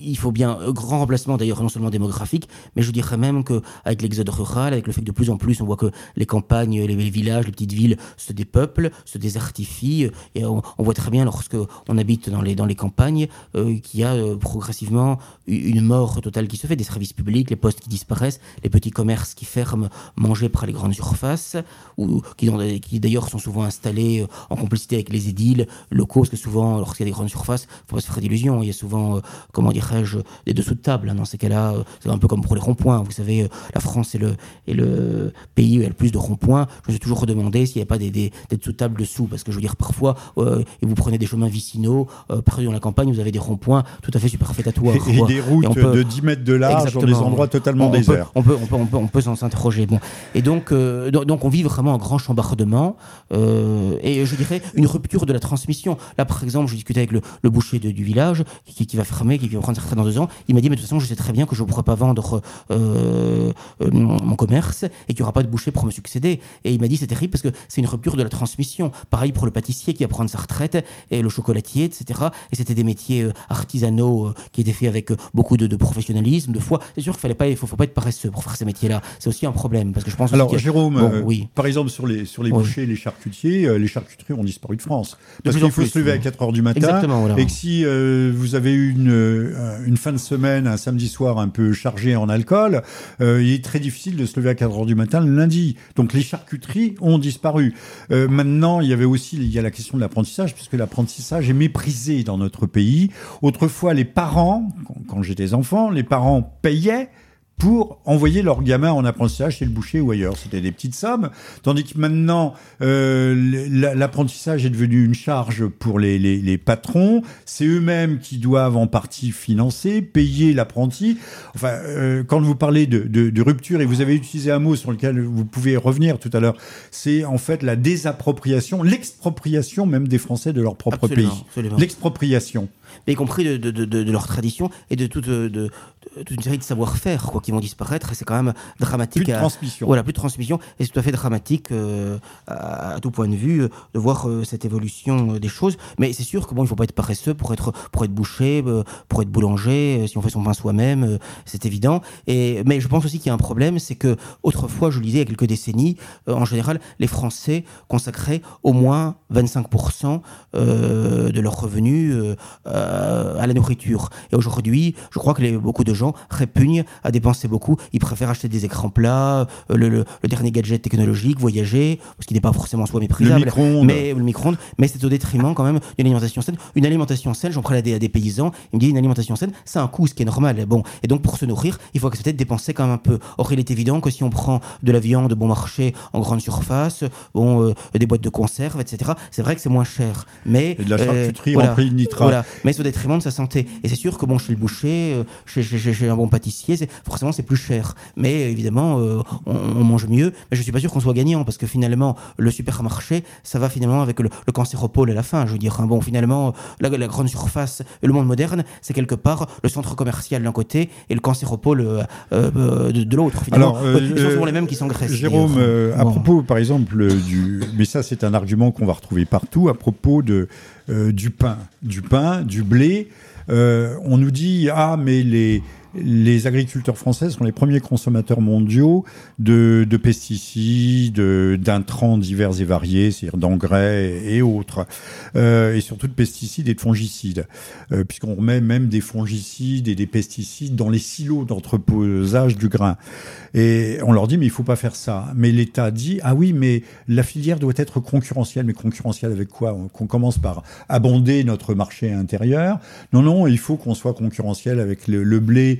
S2: il faut bien un grand remplacement d'ailleurs non seulement démographique, mais je dirais même que avec l'exode rural, avec le fait que de plus en plus on voit que les campagnes, les, villages, les petites villes se dépeuplent, se désertifient, et on, voit très bien lorsque on habite dans les dans les campagnes euh, qu'il y a euh, progressivement une mort totale qui se fait, des services publics, les postes qui disparaissent, les petits commerces qui ferment, mangés par les grandes surfaces, ou qui, qui d'ailleurs sont souvent installés en complicité avec les édiles locaux, parce que souvent lorsqu'il y a des grandes surfaces, faut pas se faire d'illusions. Il y a souvent, euh, comment dirais-je, des dessous de table. Hein. Dans ces cas-là, euh, c'est un peu comme pour les ronds-points. Vous savez, euh, la France est le, est le pays où il y a le plus de ronds-points. Je me suis toujours demandé s'il n'y a pas des, des, des dessous de table dessous. Parce que je veux dire, parfois, et vous prenez des chemins vicinaux, perdus dans la campagne, vous avez des ronds-points tout à fait superfétatoires.
S1: Et, et des routes de 10 mètres de large dans des endroits totalement déserts.
S2: on, peut, on, peut, on, peut, on peut, s'en s'interroger. Bon. Et donc, donc, on vit vraiment un grand chambardement. et je dirais une rupture de la transmission. Là, par exemple, je discutais avec le, le boucher de, du village qui, qui, va fermer, qui va prendre sa retraite dans deux ans. Il m'a dit, mais de toute façon, je sais très bien que je ne pourrai pas vendre euh, euh, mon commerce et qu'il n'y aura pas de boucher pour me succéder. Et il m'a dit, c'est terrible parce que c'est une rupture de la transmission. Pareil pour le pâtissier qui va prendre sa retraite et le chocolatier, etc. Et c'était des métiers euh, artisanaux qui étaient faits avec beaucoup de, professionnalisme, de foi. C'est sûr qu'il fallait pas, il faut, faut pas être paresseux pour faire ces métiers-là. C'est aussi un problème parce que je pense.
S1: Alors, Jérôme, oui. par exemple, sur les, sur les bouchers, les charcutiers, les charcuteries ont disparu de France. Parce qu'il faut se lever à 4 heures du matin. Exactement, Et que si euh, vous avez eu une, euh, une fin de semaine, un samedi soir un peu chargé en alcool, euh, il est très difficile de se lever à 4 heures du matin le lundi. Donc les charcuteries ont disparu. maintenant, il y avait aussi il y a la question de l'apprentissage, puisque l'apprentissage est méprisé dans notre pays. Autrefois, les parents, quand j'étais enfant, les parents payaient pour envoyer leurs gamins en apprentissage chez le boucher ou ailleurs. C'était des petites sommes. Tandis que maintenant, euh, l'apprentissage est devenu une charge pour les, les, les patrons. C'est eux-mêmes qui doivent en partie financer, payer l'apprenti. Enfin, euh, quand vous parlez de, de, de, rupture, et vous avez utilisé un mot sur lequel vous pouvez revenir tout à l'heure, c'est en fait la désappropriation, l'expropriation même des Français de leur propre pays. L'expropriation
S2: mais y compris de, de, de, de, leur tradition et de toute, de, toute une série de savoir-faire quoi, qui vont disparaître. Et c'est quand même dramatique.
S1: Plus de transmission.
S2: Voilà, plus de transmission. Et c'est tout à fait dramatique euh, à, tout point de vue de voir euh, cette évolution euh, des choses. Mais c'est sûr que bon, il faut pas être paresseux pour être, pour être boucher, pour être boulanger. si on fait son pain soi-même, c'est évident. Et, mais je pense aussi qu'il y a un problème, c'est que autrefois, je le disais il y a quelques décennies, en général, les Français consacraient au moins 25% de leurs revenus à la nourriture. Et aujourd'hui, je crois que les, beaucoup de gens répugnent à dépenser beaucoup. Ils préfèrent acheter des écrans plats, le, le, dernier gadget technologique, voyager, ce qui n'est pas forcément soit méprisable.
S1: Le
S2: mais le micro-ondes, mais c'est au détriment quand même d'une alimentation saine. Une alimentation saine, j'en parlais à des, paysans, ils me disent une alimentation saine, c'est un coût, ce qui est normal. Bon, et donc pour se nourrir, il faut accepter de dépenser quand même un peu. Or, il est évident que si on prend de la viande bon marché en grande surface, bon, euh, des boîtes de conserve, etc., c'est vrai que c'est moins cher. Mais
S1: et de la charcuterie euh, remplie de nitrate. Voilà,
S2: mais c'est au détriment de sa santé. Et c'est sûr que bon, chez le boucher, euh, chez, chez, un bon pâtissier, forcément c'est plus cher. Mais évidemment, on, mange mieux. Mais je suis pas sûr qu'on soit gagnant parce que finalement, le supermarché, ça va finalement avec le, le cancéropole à la fin. Je veux dire, hein, bon, finalement, la, la, grande surface et le monde moderne, c'est quelque part le centre commercial d'un côté et le cancéropole euh, euh, de, l'autre.
S1: Alors, euh,
S2: ils sont souvent les mêmes qui s'engraissent.
S1: Jérôme, à propos, par exemple, du, mais ça, c'est un argument qu'on va retrouver partout à propos de du pain, du pain, du blé. on nous dit ah mais les les agriculteurs français sont les premiers consommateurs mondiaux de, pesticides, d'intrants divers et variés, c'est-à-dire d'engrais et autres, euh, et surtout de pesticides et de fongicides, euh, puisqu'on remet même des fongicides et des pesticides dans les silos d'entreposage du grain. Et on leur dit mais il faut pas faire ça. Mais l'État dit ah oui mais la filière doit être concurrentielle. Mais concurrentielle avec quoi? Qu'on commence par abonder notre marché intérieur. Non non, il faut qu'on soit concurrentiel avec le blé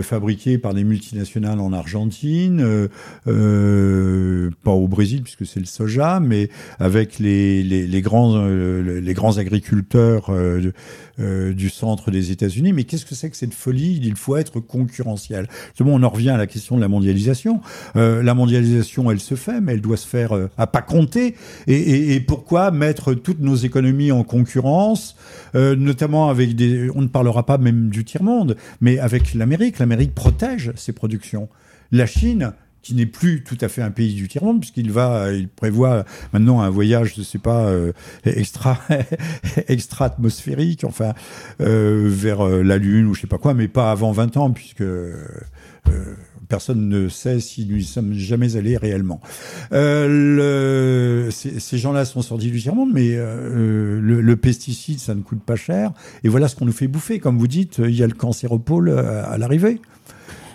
S1: fabriqués par des multinationales en Argentine, euh, euh, pas au Brésil puisque c'est le soja, mais avec les, les, grands, les grands agriculteurs du centre des États-Unis. Mais qu'est-ce que c'est que cette folie? Il faut être concurrentiel. Justement, on en revient à la question de la mondialisation. la mondialisation, elle se fait, mais elle doit se faire à pas compter. Et, et, pourquoi mettre toutes nos économies en concurrence, notamment avec des... On ne parlera pas même du tiers-monde, mais avec l'Amérique l'Amérique protège ses productions. La Chine, qui n'est plus tout à fait un pays du tiers-monde, puisqu'il va, il prévoit maintenant un voyage, je ne sais pas, euh, extra, extra atmosphérique, enfin, euh, vers euh, la Lune ou je sais pas quoi, mais pas avant 20 ans, puisque personne ne sait si nous y sommes jamais allés réellement. Le, ces, gens-là sont sortis du tiers-monde, mais le, le, pesticide, ça ne coûte pas cher. Et voilà ce qu'on nous fait bouffer. Comme vous dites, il y a le cancéropole à l'arrivée.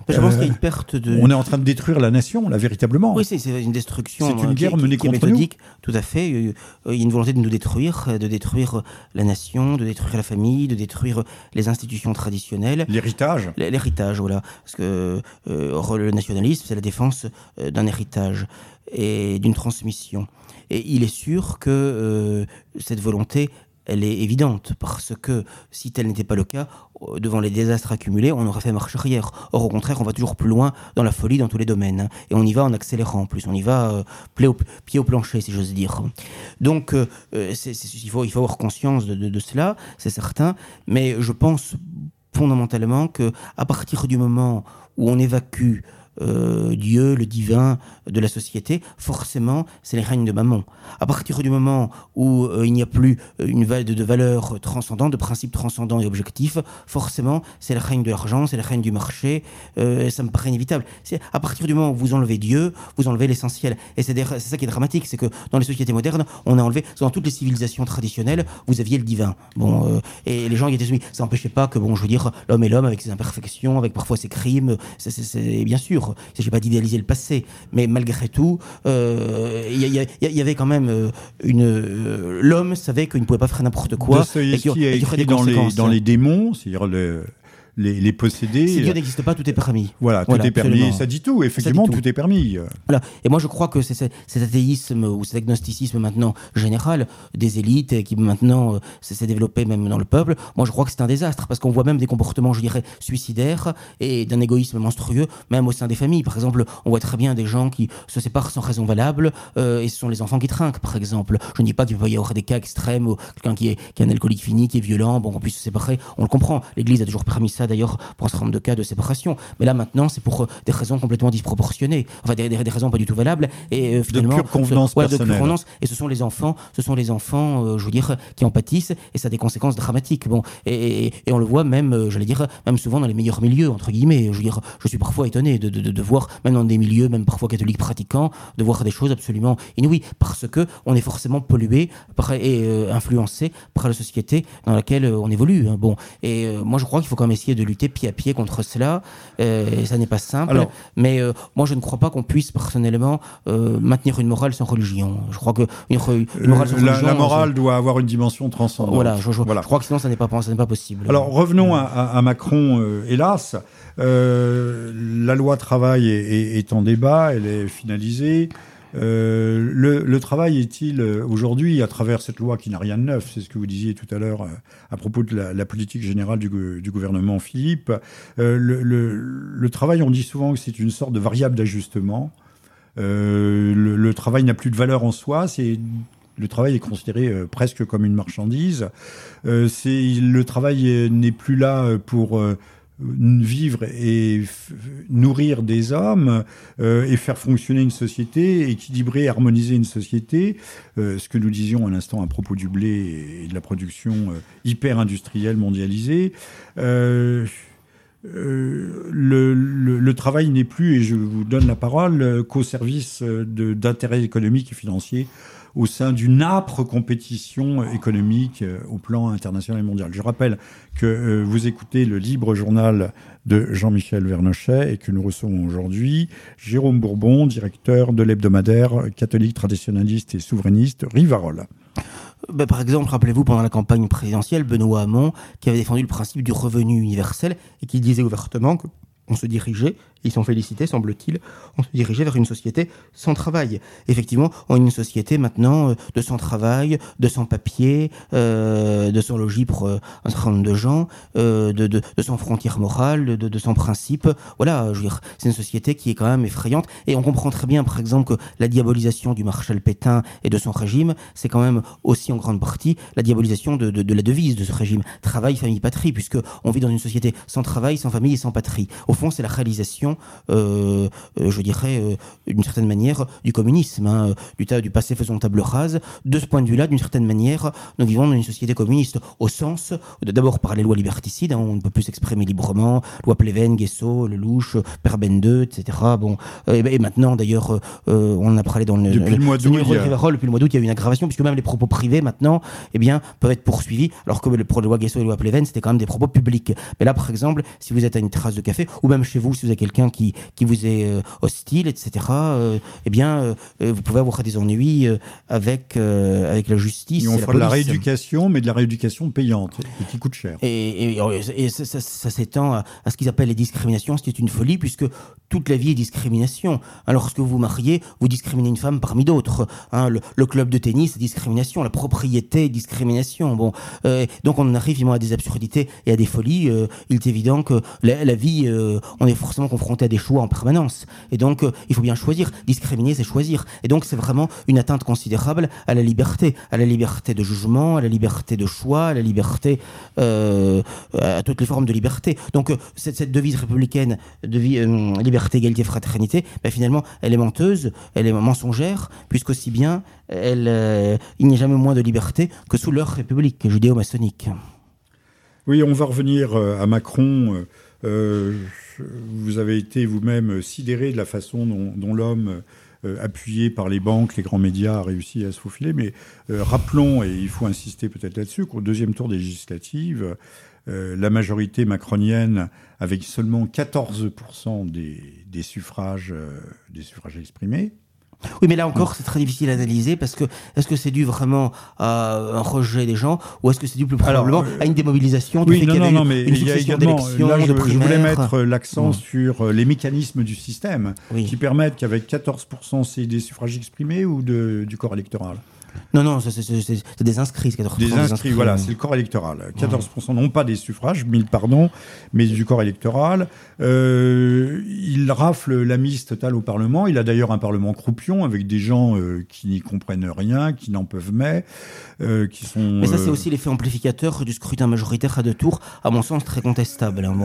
S2: Je pense qu'il y a une perte de.
S1: On est en train de détruire la nation, là, véritablement.
S2: Oui, c'est une destruction.
S1: C'est une guerre menée contre
S2: méthodique, Tout à fait. Il y a une volonté de nous détruire, de détruire la nation, de détruire la famille, de détruire les institutions traditionnelles.
S1: L'héritage.
S2: L'héritage, voilà. Parce que euh, le nationalisme, c'est la défense euh, d'un héritage et d'une transmission. Et il est sûr que euh, cette volonté elle est évidente, parce que si tel n'était pas le cas, euh, devant les désastres accumulés, on aurait fait marche arrière. Or, au contraire, on va toujours plus loin dans la folie dans tous les domaines. Hein. et on y va en accélérant en plus. On y va euh, pied, au, plancher, si j'ose dire. Donc, euh, il, faut, il faut avoir conscience de, de cela, c'est certain. Mais je pense fondamentalement que à partir du moment où on évacue euh, Dieu, le divin de la société, forcément, c'est les règnes de Mammon. À partir du moment où euh, il n'y a plus une de, de valeurs transcendantes, de principes transcendants et objectifs, forcément, c'est le règne de l'argent, c'est le règne du marché. Euh, ça me paraît inévitable. C'est à partir du moment où vous enlevez Dieu, vous enlevez l'essentiel. Et c'est ça qui est dramatique, c'est que dans les sociétés modernes, on a enlevé, dans toutes les civilisations traditionnelles, vous aviez le divin. Bon, et les gens y étaient soumis. Ça n'empêchait pas que, bon, je veux dire, l'homme est l'homme avec ses imperfections, avec parfois ses crimes. C'est bien sûr. Il ne s'agit pas d'idéaliser le passé, mais malgré tout, euh, il y, avait quand même euh, une. Euh, l'homme savait qu'il ne pouvait pas faire n'importe quoi.
S1: et qu'il y, aurait des dans Les, dans les démons, c'est-à-dire le les, les posséder.
S2: Si Dieu n'existe pas, tout est permis.
S1: Voilà, tout est permis. Ça dit tout, effectivement, tout. est permis.
S2: Voilà. Et moi, je crois que c'est cet athéisme ou cet agnosticisme maintenant général des élites qui maintenant euh, s'est développé même dans le peuple. Moi, je crois que c'est un désastre parce qu'on voit même des comportements, je dirais, suicidaires et d'un égoïsme monstrueux, même au sein des familles. Par exemple, on voit très bien des gens qui se séparent sans raison valable euh, et ce sont les enfants qui trinquent, par exemple. Je ne dis pas qu'il peut y avoir des cas extrêmes ou quelqu'un qui est, qui est un alcoolique fini, qui est violent, bon, qu'on puisse se séparer. On le comprend. L'Église a toujours permis ça d'ailleurs pour un certain nombre de cas de séparation. Mais là maintenant, c'est pour des raisons complètement disproportionnées, enfin des, raisons pas du tout valables et finalement
S1: de pure convenance personnelle.
S2: et ce sont les enfants, ce sont les enfants, je veux dire, qui en pâtissent et ça a des conséquences dramatiques. Bon, et, et, on le voit même, j'allais dire, même souvent dans les meilleurs milieux entre guillemets. Je veux dire, je suis parfois étonné de, de, de, voir, même dans des milieux, même parfois catholiques pratiquants, de voir des choses absolument inouïes parce que on est forcément pollué et euh, influencé par la société dans laquelle euh, on évolue. Hein. Bon, et euh, moi je crois qu'il faut quand même essayer de lutter pied à pied contre cela. et ça n'est pas simple, mais moi je ne crois pas qu'on puisse personnellement maintenir une morale sans religion. Je crois que une,
S1: morale sans religion, la, morale doit avoir une dimension transcendante.
S2: Voilà, je, crois que sinon ça n'est pas, ça n'est pas possible.
S1: Alors revenons à, à, Macron, hélas. la loi travail est, est, en débat, elle est finalisée. Euh, le, travail est-il euh, aujourd'hui, à travers cette loi qui n'a rien de neuf, c'est ce que vous disiez tout à l'heure euh, à propos de la, politique générale du, gouvernement Philippe, le, travail, on dit souvent que c'est une sorte de variable d'ajustement. le, travail n'a plus de valeur en soi, le travail est considéré presque comme une marchandise. le travail n'est plus là pour vivre et nourrir des hommes euh, et faire fonctionner une société, équilibrer, harmoniser une société. Euh, ce que nous disions à l'instant à propos du blé et de la production euh, hyper industrielle mondialisée. Le, travail n'est plus, et je vous donne la parole, qu'au service d'intérêts économiques et financiers au sein d'une âpre compétition économique euh, au plan international et mondial. Je rappelle que euh, vous écoutez le libre journal de Jean-Michel Vernochet et que nous recevons aujourd'hui Jérôme Bourbon, directeur de l'hebdomadaire catholique traditionnaliste et souverainiste Rivarol.
S2: Ben, par exemple, rappelez-vous pendant la campagne présidentielle, Benoît Hamon, qui avait défendu le principe du revenu universel et qui disait ouvertement qu'on se dirigeait ils sont félicités, semble-t-il, on se dirigeait vers une société sans travail. Effectivement, on a une société maintenant euh, de sans travail, de sans papier, euh, de sans logis pour euh, un certain nombre de gens, de, sans frontières morales, de, de, sans principes. Voilà, je veux dire, c'est une société qui est quand même effrayante. Et on comprend très bien, par exemple, que la diabolisation du maréchal Pétain et de son régime, c'est quand même aussi en grande partie la diabolisation de, de, la devise de ce régime. Travail, famille, patrie, puisque on vit dans une société sans travail, sans famille et sans patrie. Au fond, c'est la réalisation euh, euh, je dirais, euh, d'une certaine manière, du communisme, hein, du, du passé faisant table rase. De ce point de vue-là, d'une certaine manière, nous vivons dans une société communiste au sens, d'abord par les lois liberticides, hein, on ne peut plus s'exprimer librement, loi Pleven, Guesso, Lelouch, Perben 2, etc. Bon, et, maintenant, d'ailleurs, on en a parlé dans le,
S1: depuis le, mois d'août,
S2: depuis le mois d'août, il y a eu une aggravation, puisque même les propos privés maintenant, eh bien, peuvent être poursuivis, alors que le, pour loi Guesso et loi Pleven, c'était quand même des propos publics. Mais là, par exemple, si vous êtes à une terrasse de café, ou même chez vous, si vous avez quelqu'un qui, qui vous est euh, hostile, etc., euh, eh bien, euh, vous pouvez avoir des ennuis avec, avec la justice.
S1: Et on fera de la rééducation, mais de la rééducation payante et qui coûte cher.
S2: Et, et, ça, s'étend à, ce qu'ils appellent les discriminations. C'est une folie puisque toute la vie est discrimination. Alors, lorsque vous vous mariez, vous discriminez une femme parmi d'autres. Hein. le, club de tennis, discrimination. La propriété, discrimination. Bon, donc on arrive à des absurdités et à des folies. il est évident que la, la vie, on est forcément confronté à des choix en permanence. Et donc, euh, il faut bien choisir. Discriminer, c'est choisir. Et donc, c'est vraiment une atteinte considérable à la liberté, à la liberté de jugement, à la liberté de choix, à la liberté, euh, à toutes les formes de liberté. Donc, euh, cette, devise républicaine liberté, égalité, fraternité, ben, finalement, elle est menteuse, elle est mensongère, puisqu'aussi bien, elle, il n'y a jamais moins de liberté que sous leur république judéo-maçonnique.
S1: Oui, on va revenir à Macron. Euh, vous avez été vous-même sidéré de la façon dont, l'homme euh, appuyé par les banques, les grands médias, a réussi à se faufiler. Mais euh, rappelons, et il faut insister peut-être là-dessus, qu'au deuxième tour des législatives, la majorité macronienne, avec seulement 14% des, des, suffrages, des suffrages exprimés,
S2: oui, mais là encore, c'est très difficile à analyser parce que est-ce que c'est dû vraiment à un rejet des gens ou est-ce que c'est dû plus probablement à une démobilisation
S1: Oui, non, non, non, mais il y a également, là, je, je, voulais mettre l'accent sur euh, les mécanismes du système qui permettent qu'avec 14% c'est des suffrages exprimés ou de, du corps électoral?
S2: Non, non, c'est des inscrits. 14
S1: des inscrits, voilà, c'est le corps électoral. 14% non pas des suffrages, mille pardon, mais du corps électoral. Euh, il rafle la mise totale au Parlement. Il a d'ailleurs un Parlement croupion avec des gens qui n'y comprennent rien, qui n'en peuvent mais, qui sont.
S2: Mais ça, c'est aussi l'effet amplificateur du scrutin majoritaire à deux tours, à mon sens très contestable. Hein,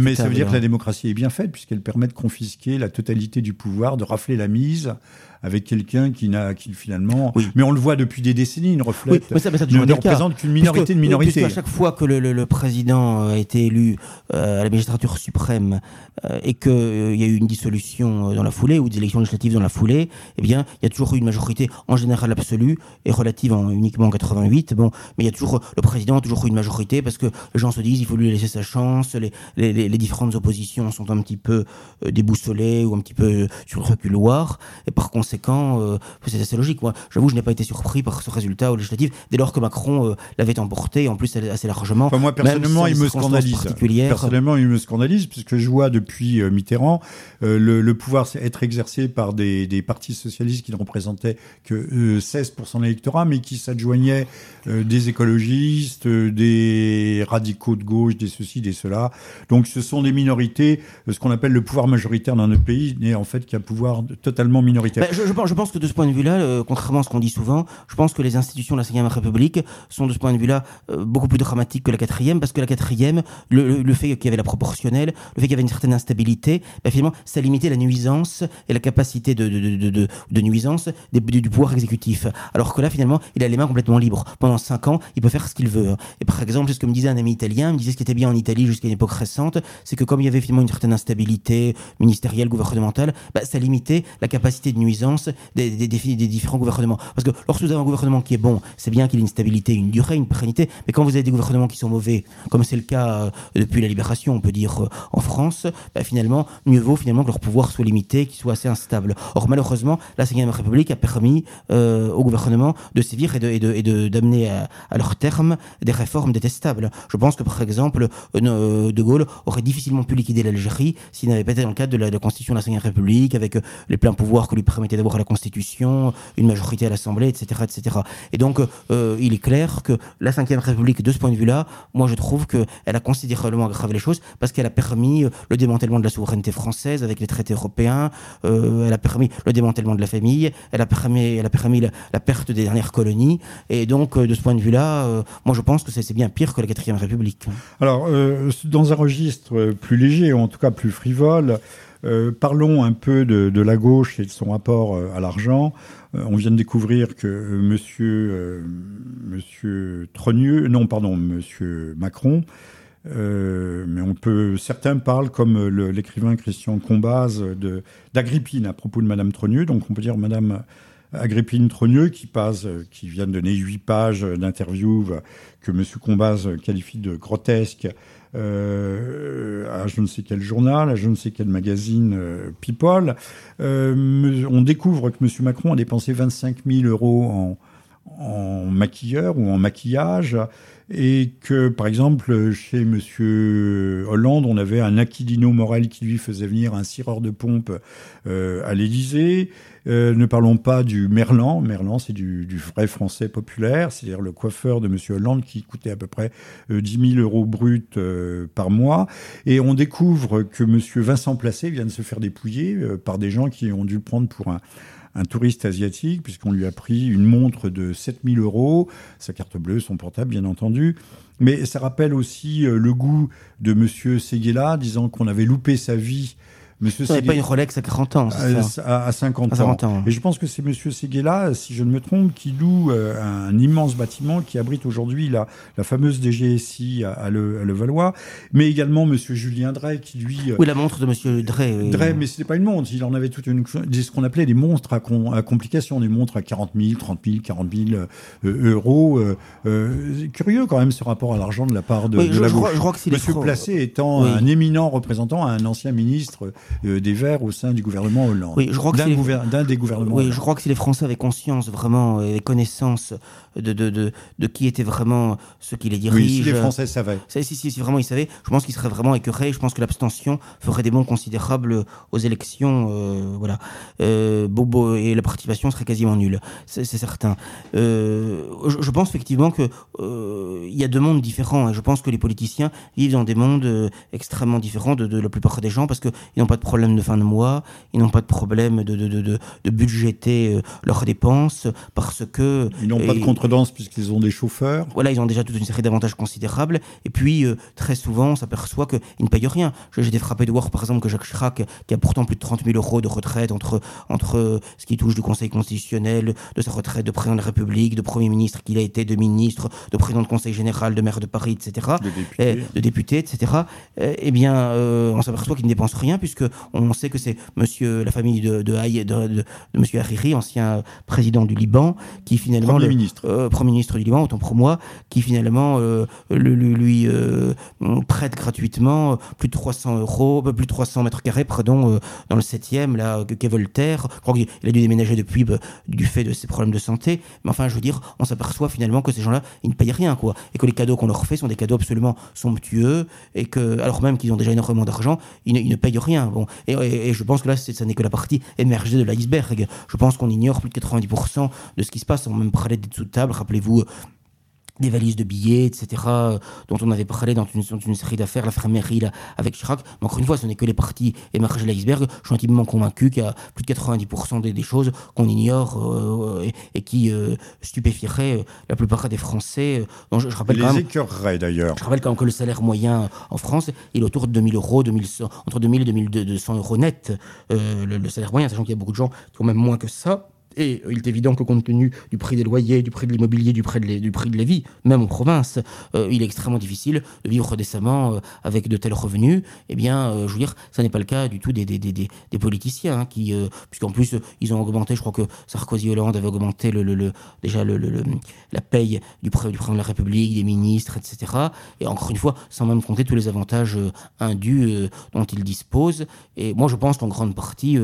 S1: mais ça veut dire que la démocratie est bien faite puisqu'elle permet de confisquer la totalité du pouvoir, de rafler la mise avec quelqu'un qui n'a qui finalement mais on le voit depuis des décennies il reflète.
S2: Oui, ça, ça
S1: ne, représente qu'une minorité de minorité
S2: à chaque fois que le, le, président a été élu euh, à la magistrature suprême euh, et qu'il euh, y a eu une dissolution dans la foulée ou des élections législatives dans la foulée eh bien il y a toujours eu une majorité en général absolue et relative en uniquement en 88 bon mais il y a toujours le président a toujours eu une majorité parce que les gens se disent il faut lui laisser sa chance les, les, les différentes oppositions sont un petit peu déboussolées ou un petit peu sur le reculoir et par conséquent conséquent, euh, c'est assez logique. Moi, j'avoue, je n'ai pas été surpris par ce résultat au législatif dès lors que Macron euh, l'avait emporté, en plus assez largement.
S1: moi, personnellement, il me scandalise. Personnellement, il me scandalise puisque je vois depuis euh, Mitterrand le, pouvoir être exercé par des, des, partis socialistes qui ne représentaient que 16% de l'électorat, mais qui s'adjoignaient des écologistes, des radicaux de gauche, des ceci, des cela. Donc, ce sont des minorités, ce qu'on appelle le pouvoir majoritaire dans notre pays n'est en fait qu'un pouvoir totalement minoritaire.
S2: Bah, je, je, pense, que de ce point de vue-là, euh, contrairement à ce qu'on dit souvent, je pense que les institutions de la 5 République sont de ce point de vue-là euh, beaucoup plus dramatiques que la 4 parce que la 4 le, fait qu'il y avait la proportionnelle, le fait qu'il y avait une certaine instabilité, bah, finalement, ça limitait la nuisance et la capacité de, nuisance du pouvoir exécutif. Alors que là, finalement, il a les mains complètement libres. Pendant 5 ans, il peut faire ce qu'il veut. Et par exemple, c'est ce que me disait un ami italien, me disait ce qui était bien en Italie jusqu'à une époque récente, c'est que comme il y avait finalement une certaine instabilité ministérielle, gouvernementale, bah, ça limitait la capacité de nuisance des, différents gouvernements. Parce que lorsque vous avez un gouvernement qui est bon, c'est bien qu'il ait une stabilité, une durée, une pérennité, mais quand vous avez des gouvernements qui sont mauvais, comme c'est le cas euh, depuis la libération, on peut dire, euh, en France, bah, finalement, mieux vaut finalement que leur pouvoir soit limité, qu'il soit assez instable. Or, malheureusement, la 5 République a permis euh, au gouvernement de sévir et d'amener de, et à, leur terme des réformes détestables. Je pense que, par exemple, De Gaulle aurait difficilement pu liquider l'Algérie s'il n'avait pas été dans le cadre de la, de la Constitution de la 5 République, avec les pleins pouvoirs que lui permettait d'avoir à la Constitution, une majorité à l'Assemblée, etc., etc. Et donc, euh, il est clair que la Ve République, de ce point de vue-là, moi je trouve qu'elle a considérablement aggravé les choses parce qu'elle a permis euh, le démantèlement de la souveraineté française avec les traités européens, euh, elle a permis le démantèlement de la famille, elle a permis, elle a permis la, perte des dernières colonies. Et donc, de ce point de vue-là, moi je pense que c'est bien pire que la Quatrième République.
S1: Alors, dans un registre plus léger, ou en tout cas plus frivole, euh, parlons un peu de, la gauche et de son rapport euh, à l'argent. Euh, on vient de découvrir que Monsieur, Monsieur Trogneux, non pardon, Monsieur Macron, mais on peut, certains parlent comme l'écrivain Christian Combaz d'Agrippine à propos de Madame Trogneux. Donc on peut dire Madame Agrippine Trogneux qui passe, qui vient de donner huit pages d'interview que Monsieur Combaz qualifie de grotesque à je ne sais quel journal, à je ne sais quel magazine euh, People. Euh, on découvre que M. Macron a dépensé 25 000 euros en, en maquilleur ou en maquillage et que, par exemple, chez Monsieur Hollande, on avait un Aquilino Morel qui lui faisait venir un cireur de pompe euh, à l'Élysée. Euh, ne parlons pas du Merlan. Merlan, c'est du, vrai français populaire, c'est-à-dire le coiffeur de Monsieur Hollande qui coûtait à peu près euh, 10 000 euros bruts euh, par mois. Et on découvre que Monsieur Vincent Placé vient de se faire dépouiller euh, par des gens qui ont dû le prendre pour un, touriste asiatique, puisqu'on lui a pris une montre de 7000 euros, sa carte bleue, son portable, bien entendu. Mais ça rappelle aussi euh, le goût de Monsieur Seguela, disant qu'on avait loupé sa vie
S2: Monsieur Seguela, pas une Rolex à 40 ans,
S1: à, à, 50, ans. Et je pense que c'est Monsieur Seguela, si je ne me trompe, qui loue euh, un immense bâtiment qui abrite aujourd'hui la, la, fameuse DGSI à, à, le, à Levallois, mais également Monsieur Julien Drey qui lui.
S2: Euh, oui, la montre de Monsieur Drey.
S1: Oui. Drey, mais c'était pas une montre. Il en avait toute une, ce qu'on appelait des monstres à, à, complications, des montres à 40 000, 30 000, 40 000 euros. Euh, euh, curieux quand même ce rapport à l'argent de la part de,
S2: oui,
S1: de
S2: je,
S1: la
S2: je
S1: gauche.
S2: je crois que
S1: Monsieur Placé étant oui. un éminent représentant, un ancien ministre euh, des Verts au sein du gouvernement Hollande.
S2: Oui, je crois que
S1: d'un,
S2: si
S1: gouver... d'un des gouvernements.
S2: Oui,
S1: Hollande.
S2: je crois que si les Français avaient conscience vraiment et connaissance de, de, de, de qui étaient vraiment ceux qui les dirigent.
S1: Oui, si les Français savaient.
S2: Si, si, si, si vraiment ils savaient, je pense qu'ils seraient vraiment écœurés. Je pense que l'abstention ferait des bons considérables aux élections. Euh, voilà. Euh, Bobo et la participation serait quasiment nulle. C'est, certain. Euh, je, je, pense effectivement que euh, il y a deux mondes différents. Et je pense que les politiciens vivent dans des mondes extrêmement différents de, de la plupart des gens parce qu'ils n'ont pas de problème de fin de mois, ils n'ont pas de problème de, de, de, de budgéter leurs dépenses parce que...
S1: Ils n'ont pas de contredanse puisqu'ils ont des chauffeurs.
S2: Voilà, ils ont déjà toute une série d'avantages considérables. Et puis, euh, très souvent, on s'aperçoit qu'ils ne payent rien. J'ai été frappé de voir, par exemple, que Jacques Chirac, qui a pourtant plus de 30 000 euros de retraite entre, entre ce qui touche du Conseil constitutionnel, de sa retraite de président de la République, de Premier ministre qu'il a été, de ministre, de président de Conseil général, de maire de Paris, etc.,
S1: de député,
S2: de député etc., eh bien, euh, on s'aperçoit qu'il ne dépense rien, puisque on sait que c'est monsieur, la famille de, de, de, de, monsieur Hariri, ancien président du Liban, qui finalement...
S1: Premier ministre.
S2: Euh, Premier ministre du Liban, autant pour moi, qui finalement euh, le, lui prête gratuitement plus de 300 euros, plus de 300 mètres carrés, pardon, dans le 7e, là, qu'est Voltaire. Je crois qu'il a dû déménager depuis bah, du fait de ses problèmes de santé. Mais enfin, je veux dire, on s'aperçoit finalement que ces gens-là, ils ne payent rien, quoi. Et que les cadeaux qu'on leur fait sont des cadeaux absolument somptueux, et que, alors même qu'ils ont déjà énormément d'argent, ils, ne payent rien. Bon. Et, je pense que là, ça n'est que la partie émergée de l'iceberg. Je pense qu'on ignore plus de 90% de ce qui se passe. On même parler des dessous Rappelez-vous des valises de billets, etc., euh, dont on avait parlé dans une, une série d'affaires, la framerie là, avec Chirac. Mais encore une fois, ce n'est que les parties émergées de l'iceberg. Je suis intimement convaincu qu'il y a plus de 90% des, des, choses qu'on ignore euh, et, qui euh, stupéfieraient la plupart des Français.
S1: je, rappelle les d'ailleurs.
S2: Je rappelle quand même que le salaire moyen en France il est autour de 2000 euros, 2100, entre 2000 et 2200 euros net, le, le salaire moyen, sachant qu'il y a beaucoup de gens qui ont même moins que ça. Et il est évident que compte tenu du prix des loyers, du prix de l'immobilier, du, prix de la vie, même en province, euh, il est extrêmement difficile de vivre décemment euh, avec de tels revenus. Eh bien, euh, je veux dire, ça n'est pas le cas du tout des, des, des, des politiciens, hein, qui, puisqu'en plus, ils ont augmenté, je crois que Sarkozy Hollande avait augmenté le, le, déjà le, la paye du, du président de la République, des ministres, etc. Et encore une fois, sans même compter tous les avantages indus dont ils disposent. Et moi, je pense qu'en grande partie,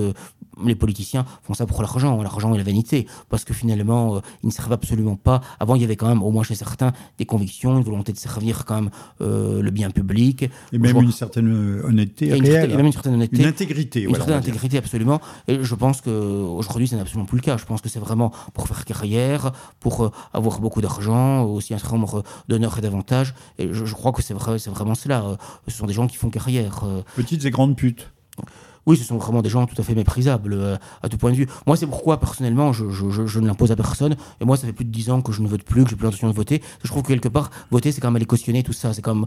S2: les politiciens font ça pour l'argent, l'argent vanité, parce que finalement, euh, ils ne servent absolument pas. Avant, il y avait quand même, au moins chez certains, des convictions, une volonté de servir quand même euh, le bien public.
S1: Et même une certaine euh, honnêteté
S2: et
S1: réelle.
S2: même une certaine honnêteté.
S1: Une intégrité.
S2: Une certaine intégrité, absolument. Et je pense qu'aujourd'hui, ce n'est absolument plus le cas. Je pense que c'est vraiment pour faire carrière, pour avoir beaucoup d'argent, aussi un certain nombre d'honneurs et d'avantages. Et je, crois que c'est vrai, vraiment cela. Ce sont des gens qui font carrière.
S1: Petites et grandes putes.
S2: Oui, ce sont vraiment des gens tout à fait méprisables euh, à tout point de vue. Moi, c'est pourquoi, personnellement, je, je, je, ne l'impose à personne. Et moi, ça fait plus de dix ans que je ne vote plus, que j'ai plus l'intention de voter. Je trouve que quelque part, voter, c'est quand même aller cautionner tout ça. C'est comme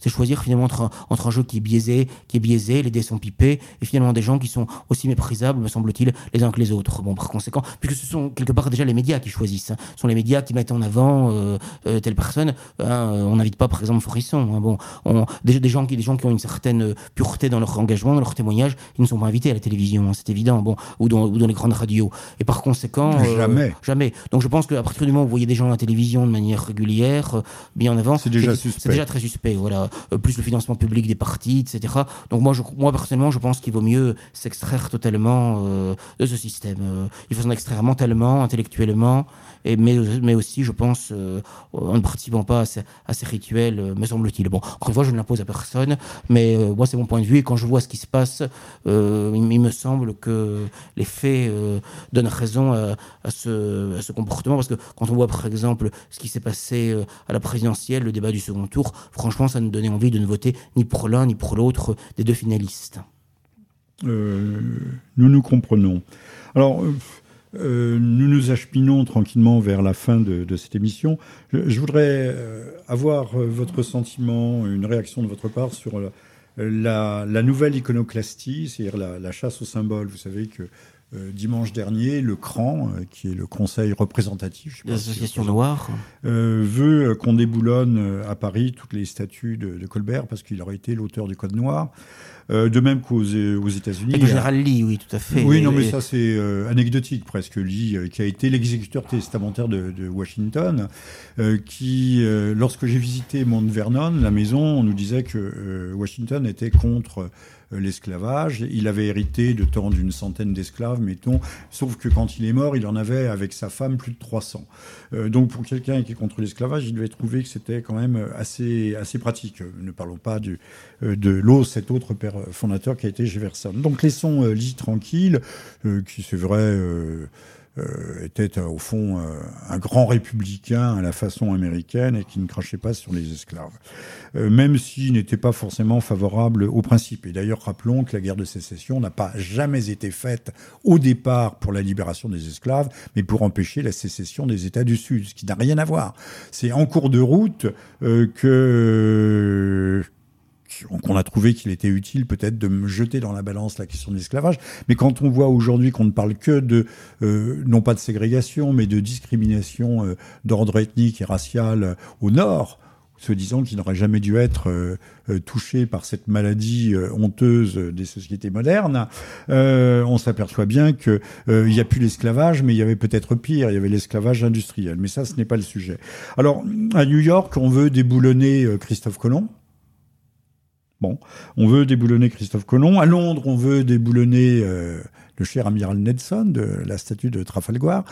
S2: c'est choisir finalement entre un, entre un jeu qui est biaisé, qui est biaisé, les dés sont pipés, et finalement des gens qui sont aussi méprisables, me semble-t-il, les uns que les autres. Bon, par conséquent, puisque ce sont quelque part déjà les médias qui choisissent. Hein. Ce sont les médias qui mettent en avant euh, euh, telle personne. Hein, on n'invite pas, par exemple, Forisson. Hein. Bon, on, des, des, gens qui, des gens qui ont une certaine pureté dans leur engagement, dans leur témoignage, ils ne sont pas invités à la télévision, hein, c'est évident, bon, ou dans, ou dans les grandes radios. Et par conséquent,
S1: euh, jamais,
S2: jamais. Donc je pense qu'à partir du moment où vous voyez des gens à la télévision de manière régulière, euh, bien en avant,
S1: c'est déjà suspect.
S2: C'est déjà très suspect, voilà. Euh, plus le financement public des partis, etc. Donc moi, je, moi personnellement, je pense qu'il vaut mieux s'extraire totalement de ce système. il faut s'en extraire mentalement, intellectuellement, et mais, mais aussi, je pense, en ne participant pas à ces, à ces rituels, me semble-t-il. Bon, encore une fois, je ne l'impose à personne, mais moi, c'est mon point de vue, et quand je vois ce qui se passe euh, il, me semble que les faits euh, donnent raison à, ce, comportement, parce que quand on voit par exemple ce qui s'est passé euh, à la présidentielle, le débat du second tour, franchement, ça nous donnait envie de ne voter ni pour l'un ni pour l'autre des deux finalistes.
S1: nous nous comprenons. Alors, nous nous achepinons tranquillement vers la fin de, cette émission. Je, voudrais avoir votre sentiment, une réaction de votre part sur nouvelle iconoclastie, c'est-à-dire la, chasse au symbole. Vous savez que euh, dimanche dernier, le CRAN, euh, qui est le Conseil représentatif
S2: l'association noire,
S1: euh, veut qu'on déboulonne à Paris toutes les statues de Colbert parce qu'il aurait été l'auteur du Code noir. Euh, de même qu'aux aux États-Unis.
S2: Le général Lee, oui, tout à fait.
S1: Oui, non, mais ça c'est euh, anecdotique presque. Lee, euh, qui a été l'exécuteur testamentaire de, de Washington, qui, lorsque j'ai visité Mount Vernon, la maison, on nous disait que Washington était contre l'esclavage. Il avait hérité de tant d'une centaine d'esclaves, mettons, sauf que quand il est mort, il en avait avec sa femme plus de 300. donc pour quelqu'un qui est contre l'esclavage, il devait trouver que c'était quand même assez, assez pratique. Ne parlons pas de l'eau, cet autre père fondateur qui a été Jefferson. Donc laissons euh, Lee tranquille, euh, qui c'est vrai euh, était au fond un grand républicain à la façon américaine et qui ne crachait pas sur les esclaves, même s'il n'était pas forcément favorable au principe. Et d'ailleurs, rappelons que la guerre de sécession n'a pas jamais été faite au départ pour la libération des esclaves, mais pour empêcher la sécession des États du Sud, ce qui n'a rien à voir. C'est en cours de route que qu'on a trouvé qu'il était utile peut-être de me jeter dans la balance la question de l'esclavage. Mais quand on voit aujourd'hui qu'on ne parle que de, euh, non pas de ségrégation, mais de discrimination euh, d'ordre ethnique et racial euh, au nord, se disant qu'il n'aurait jamais dû être touché par cette maladie honteuse des sociétés modernes, on s'aperçoit bien qu'il n'y a plus l'esclavage, mais il y avait peut-être pire, il y avait l'esclavage industriel. Mais ça, ce n'est pas le sujet. Alors, à New York, on veut déboulonner Christophe Colomb. Bon, on veut déboulonner Christophe Colomb. À Londres, on veut déboulonner euh, le cher amiral Nelson de la statue de Trafalgar.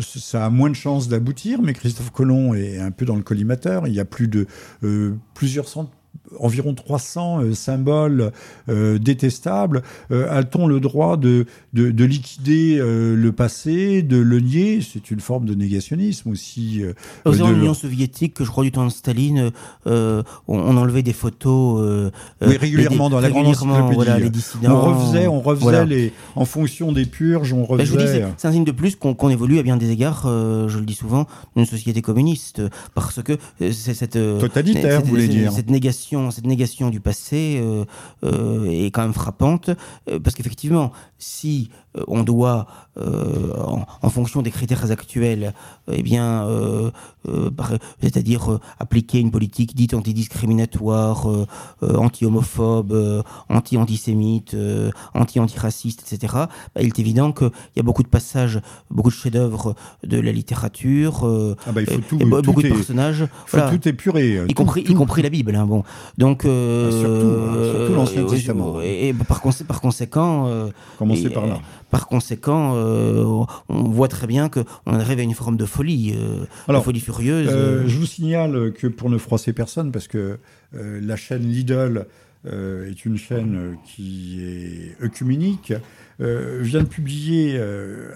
S1: ça a moins de chances d'aboutir, mais Christophe Colomb est un peu dans le collimateur. Il y a plus de euh, plusieurs centaines environ 300 euh, symboles euh, détestables, euh, a-t-on le droit de, de, liquider le passé, de le nier? C'est une forme de négationnisme aussi.
S2: Aux Union soviétique, je crois du temps de Staline, on, enlevait des photos.
S1: oui, régulièrement dans la grande voilà, les dissidents. On refaisait, on refaisait les, en fonction des purges, on ben, refaisait.
S2: c'est un signe de plus qu'on évolue à bien des égards, je le dis souvent, d'une société communiste, parce que c'est cette
S1: totalitaire, vous voulez dire,
S2: cette négation cette négation du passé euh, euh, est quand même frappante, euh, parce qu'effectivement, si on doit, en, fonction des critères actuels, eh bien, c'est-à-dire appliquer une politique dite antidiscriminatoire, anti-homophobe, anti-antisémite, anti-antiraciste, etc., bah, il est évident qu'il y a beaucoup de passages, beaucoup de chefs-d'œuvre de la littérature,
S1: ah bah, il faut tout, beaucoup de personnages,
S2: faut tout épurer, y compris, y compris la Bible. Hein, bon, donc,
S1: euh, surtout, surtout l'Ancien Testament.
S2: Et, par, par, conséquent,
S1: euh, commencer par là.
S2: Par conséquent, euh, on voit très bien qu'on arrive à une forme de folie, Alors, folie furieuse.
S1: je vous signale que pour ne froisser personne, parce que la chaîne Lidl est une chaîne qui est œcuménique, vient de publier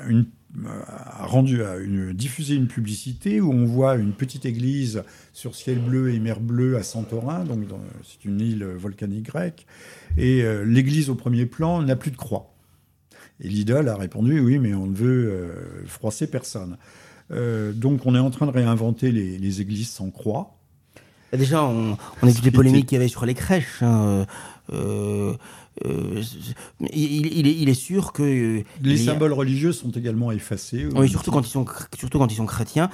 S1: une a rendu a une, diffusé une publicité où on voit une petite église sur ciel bleu et mer bleue à Santorin, donc c'est une île volcanique grecque, et euh, l'église au premier plan n'a plus de croix. Et l'idole a répondu oui, mais on ne veut euh, froisser personne. Euh, donc on est en train de réinventer les, églises sans croix.
S2: Déjà, on, on a vu les polémiques qu'il y avait sur les crèches. Hein, euh, il, est, sûr que euh,
S1: les symboles religieux sont également effacés.
S2: Oui, surtout quand ils sont surtout quand ils sont chrétiens.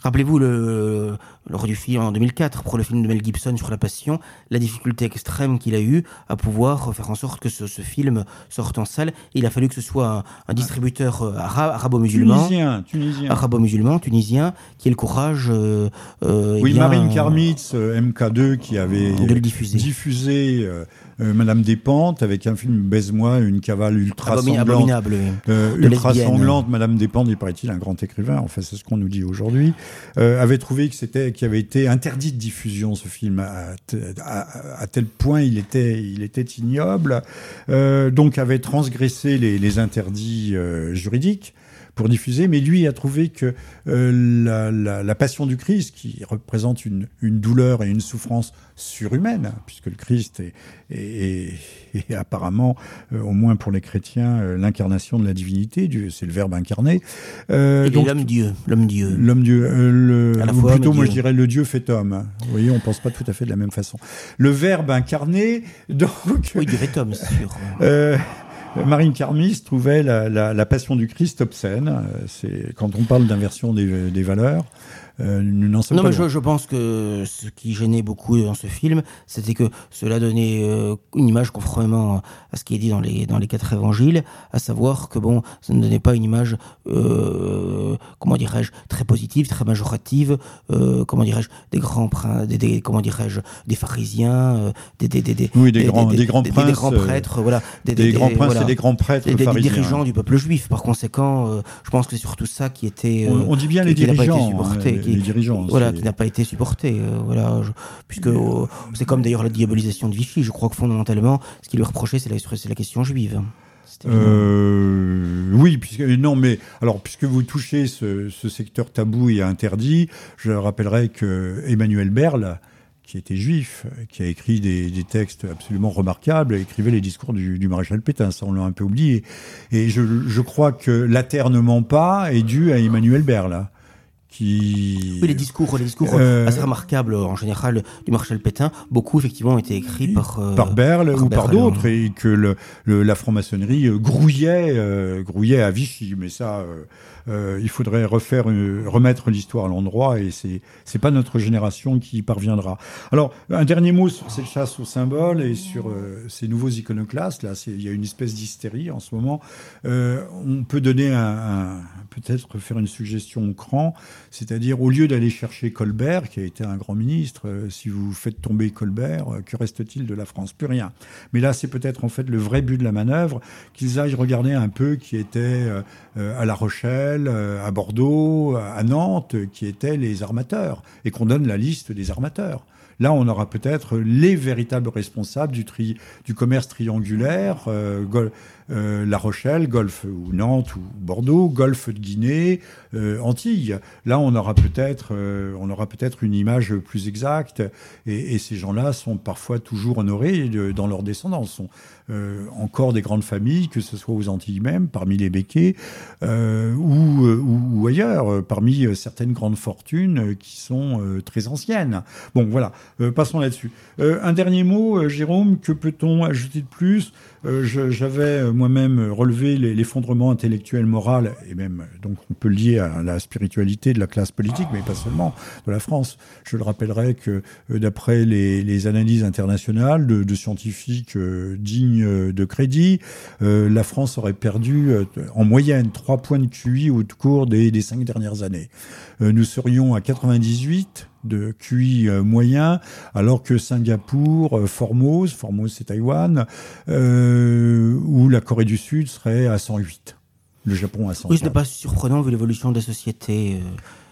S2: Rappelez-vous le, du film en 2004 pour le film de Mel Gibson sur la Passion, la difficulté extrême qu'il a eu à pouvoir faire en sorte que ce, film sorte en salle. il a fallu que ce soit un, distributeur euh, arabo-musulman,
S1: tunisien, tunisien,
S2: arabo-musulman, tunisien, qui ait le courage.
S1: oui, Marine Karmitz, MK2, qui avait diffusé. diffusé euh, Madame Despentes avec un film Baise-moi, une cavale ultra sanglante. Euh, ultra sanglante. Madame Despentes, il paraît-il un grand écrivain, enfin c'est ce qu'on nous dit aujourd'hui, euh, avait trouvé que c'était, qu'il avait été interdit de diffusion ce film à, à, tel point il était, il était ignoble, donc avait transgressé les, les interdits juridiques pour diffuser, mais lui a trouvé que euh, la, passion du Christ, qui représente une, douleur et une souffrance surhumaine, puisque le Christ est, apparemment, euh, au moins pour les chrétiens, euh, l'incarnation de la divinité, c'est le Verbe incarné.
S2: l'homme Dieu, l'homme Dieu.
S1: L'homme Dieu, le, ou plutôt moi je dirais le Dieu fait homme. Vous voyez, on pense pas tout à fait de la même façon. Le Verbe incarné, donc.
S2: Oui, Dieu fait homme, c'est sûr.
S1: Marine Carmis trouvait la, passion du Christ obscène. Euh, c'est quand on parle d'inversion des, valeurs.
S2: Euh, non, mais je, pense que ce qui gênait beaucoup dans ce film, c'était que cela donnait euh, une image conformément à ce qui est dit dans les, dans les quatre évangiles, à savoir que bon, ça ne donnait pas une image, euh, comment dirais-je, très positive, très majorative, comment dirais-je, des grands des, comment dirais-je, des pharisiens, des, des, des,
S1: oui, des, grands, des, grands princes, des,
S2: grands prêtres, voilà,
S1: des, grands princes et des grands prêtres,
S2: des, dirigeants du peuple juif. Par conséquent, je pense que c'est surtout ça qui était,
S1: on, dit bien les dirigeants,
S2: qui, dirigeants. Voilà, qui n'a pas été supporté. Euh, voilà, puisque c'est comme d'ailleurs la diabolisation de Vichy. Je crois que fondamentalement, ce qui lui reprochait, c'est la, la question juive.
S1: Euh, oui, puisque non, mais alors puisque vous touchez ce, secteur tabou et interdit, je rappellerai que Emmanuel Berle, qui était juif, qui a écrit des, textes absolument remarquables, écrivait les discours du, maréchal Pétain, ça on l'a un peu oublié. Et je, je crois que la terre ne ment pas est due à Emmanuel Berle.
S2: Oui, les discours, les discours euh, assez remarquables en général du Marshal Pétain, beaucoup effectivement ont été écrits par
S1: euh, par Berle ou par d'autres, et que le, la franc-maçonnerie grouillait, euh, grouillait à Vichy. Mais ça, euh, il faudrait refaire, remettre l'histoire à l'endroit et c'est c'est pas notre génération qui y parviendra. Alors un dernier mot sur cette chasse aux symboles et sur euh, ces nouveaux iconoclastes. Là, il y a une espèce d'hystérie en ce moment. Euh, on peut donner un, peut-être faire une suggestion au cran, c'est-à-dire au lieu d'aller chercher Colbert, qui a été un grand ministre, si vous faites tomber Colbert, que reste-t-il de la France? Plus rien. Mais là, c'est peut-être en fait le vrai but de la manœuvre, qu'ils aillent regarder un peu qui était à La Rochelle euh, à Bordeaux, à Nantes, qui étaient les armateurs, et qu'on donne la liste des armateurs. Là, on aura peut-être les véritables responsables du, tri, du commerce triangulaire, euh, euh, La Rochelle, Golfe ou Nantes ou Bordeaux, Golfe de Guinée, Antilles. Là, on aura peut-être, peut-être une image plus exacte. Et, ces gens-là sont parfois toujours honorés dans leur descendance. Euh, encore des grandes familles, que ce soit aux Antilles même, parmi les béquets, euh, ou, euh, ou, ailleurs, parmi certaines grandes fortunes qui sont très anciennes. Bon, voilà, passons là-dessus. un dernier mot, Jérôme, que peut-on ajouter de plus? J'avais moi-même relevé l'effondrement intellectuel, moral, et même, donc on peut lier à la spiritualité de la classe politique, mais pas seulement de la France. Je le rappellerai que d'après les, analyses internationales de scientifiques dignes euh, de crédit, euh, la France aurait perdu euh, en moyenne 3 points de QI au cours des, des 5 dernières années. nous serions à 98 de QI moyen, alors que Singapour, Formose, Formose c'est Taïwan, ou la Corée du Sud serait à 108. Le Japon à 100.
S2: Oui, ce n'est pas surprenant vu l'évolution de la société.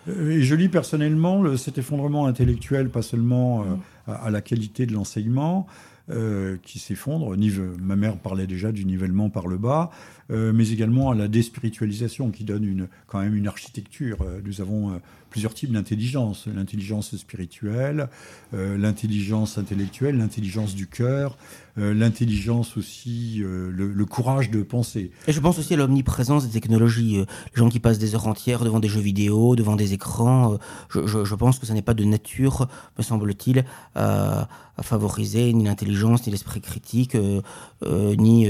S1: Et je lis personnellement cet effondrement intellectuel, pas seulement à, la qualité de l'enseignement, euh, qui s'effondre. Ma mère parlait déjà du nivellement par le bas, euh, mais également à la déspiritualisation qui donne quand même une architecture. Euh, nous avons plusieurs types d'intelligence. L'intelligence spirituelle, l'intelligence intellectuelle, l'intelligence du cœur, l'intelligence aussi, euh, le, courage de penser.
S2: Et je pense aussi à l'omniprésence des technologies. les gens qui passent des heures entières devant des jeux vidéo, devant des écrans, je, pense que ça n'est pas de nature, me semble-t-il, à, favoriser ni l'intelligence, ni l'esprit critique, ni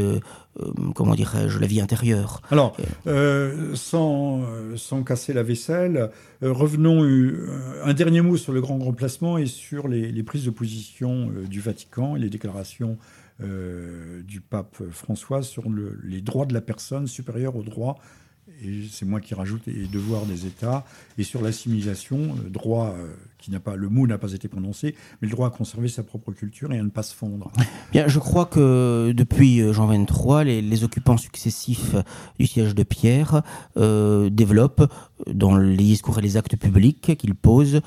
S2: euh, comment dirais-je, la vie intérieure.
S1: Alors, euh, sans, euh, sans casser la vaisselle, revenons un dernier mot sur le grand remplacement et sur les, prises de position du Vatican et les déclarations du pape François sur les droits de la personne supérieurs aux droits et c'est moi qui rajoute les devoirs des États, et sur l'assimilation, droit euh, qui n'a pas, le mot n'a pas été prononcé, mais le droit à conserver sa propre culture et à ne pas se fondre.
S2: Bien, je crois que depuis euh, Jean 23, les, occupants successifs du siège de Pierre euh, développent, dans les discours et les actes publics qu'ils posent,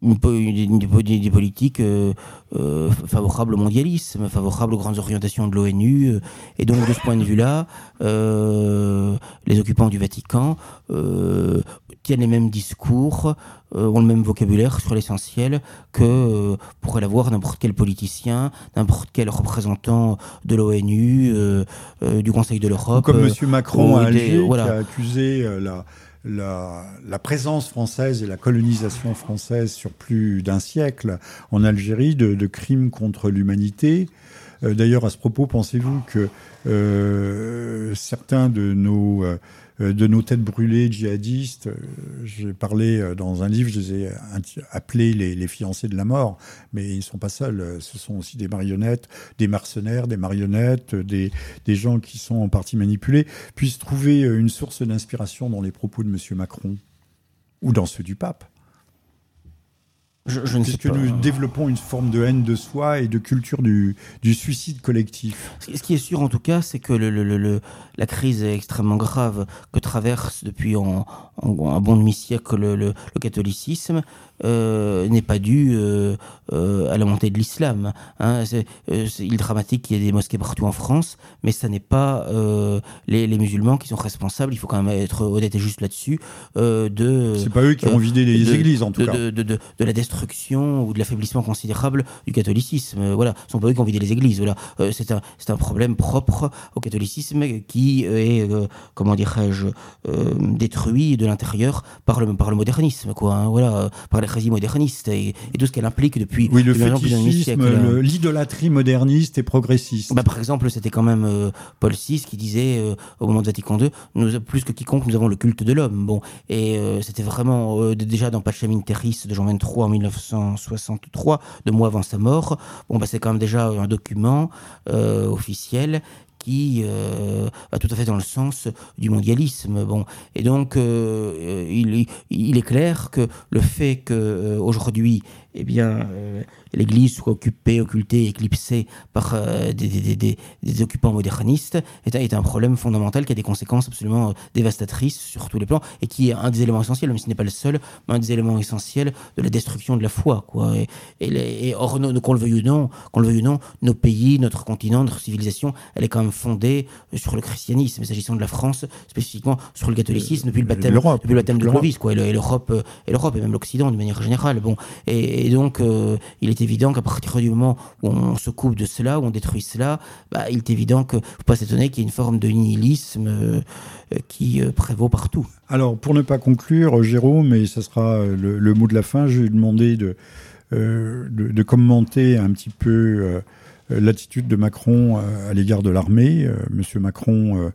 S2: des politiques euh, euh, favorables au mondialisme, favorables aux grandes orientations de l'ONU. Euh, et donc, de ce point de vue-là, les occupants du Vatican tiennent les mêmes discours, ont le même vocabulaire sur l'essentiel que pourrait l'avoir n'importe quel politicien, n'importe quel représentant de l'ONU, du Conseil de l'Europe.
S1: Comme M. Macron à Alger, qui a accusé la la, présence française et la colonisation française sur plus d'un siècle en Algérie de, crimes contre l'humanité. Euh, d'ailleurs, à ce propos, pensez-vous que euh, certains de nos euh, de nos têtes brûlées djihadistes. J'ai parlé dans un livre, je les ai appelés les, fiancés de la mort, mais ils ne sont pas seuls. Ce sont aussi des marionnettes, des mercenaires, des marionnettes, des, des gens qui sont en partie manipulés, puissent trouver une source d'inspiration dans les propos de M. Macron ou dans ceux du pape. Je, ne sais pas. nous développons une forme de haine de soi et de culture du, du suicide collectif.
S2: Ce qui est sûr en tout cas, c'est que le, le, le, la crise extrêmement grave que traverse depuis en, un bon demi-siècle le, catholicisme euh, n'est pas due euh, euh, à la montée de l'islam. Hein. il est dramatique qu'il y ait des mosquées partout en France, mais ça n'est pas les, les, musulmans qui sont responsables. Il faut quand même être honnête et juste là-dessus. de
S1: c'est pas eux qui ont vidé les églises en tout
S2: cas. De, la destruction ou de l'affaiblissement considérable du catholicisme. Voilà, ce sont pas eux qui ont vidé les églises. Voilà, c'est un c'est un problème propre au catholicisme qui est comment dirais-je détruit de l'intérieur par le, par le modernisme, quoi, hein, voilà, par l'hérésie moderniste et, et, tout ce qu'elle implique depuis
S1: oui, le fétichisme, l'idolâtrie moderniste et progressiste.
S2: Bah, par exemple, c'était quand même euh, Paul VI qui disait euh, au moment de Vatican II, nous, plus que quiconque, nous avons le culte de l'homme. Bon, et euh, c'était vraiment déjà dans Pacem Terris de Jean 23 en 1963, deux mois avant sa mort. Bon, bah, c'est quand même déjà un document officiel qui euh, va tout à fait dans le sens du mondialisme. Bon, et donc euh, il, il, est clair que le fait que euh, aujourd'hui, eh bien, l'Église soit occupée, occultée, éclipsée par euh, des, des, des, des, occupants modernistes est, est, un problème fondamental qui a des conséquences absolument euh, dévastatrices sur tous les plans et qui est un des éléments essentiels, même si ce n'est pas le seul, mais un des éléments essentiels de la destruction de la foi. Quoi. Et, et, et or, qu'on le veuille ou non, qu'on le veuille ou non, nos pays, notre continent, notre civilisation, elle est quand même fondée euh, sur le christianisme. S'agissant de la France, spécifiquement sur le catholicisme depuis le baptême, depuis le baptême de Clovis, quoi, et l'Europe, et l'Europe et même l'Occident de manière générale. Bon, et, donc il est évident qu'à partir du moment où on se coupe de cela, où on détruit cela, bah, il est évident que faut pas s'étonner qu'il y ait une forme de nihilisme euh, qui euh, prévaut partout.
S1: Alors, pour ne pas conclure, Jérôme, et ce sera le, mot de la fin, je vais demander de, euh, de, commenter un petit peu l'attitude de Macron à l'égard de l'armée. Monsieur Macron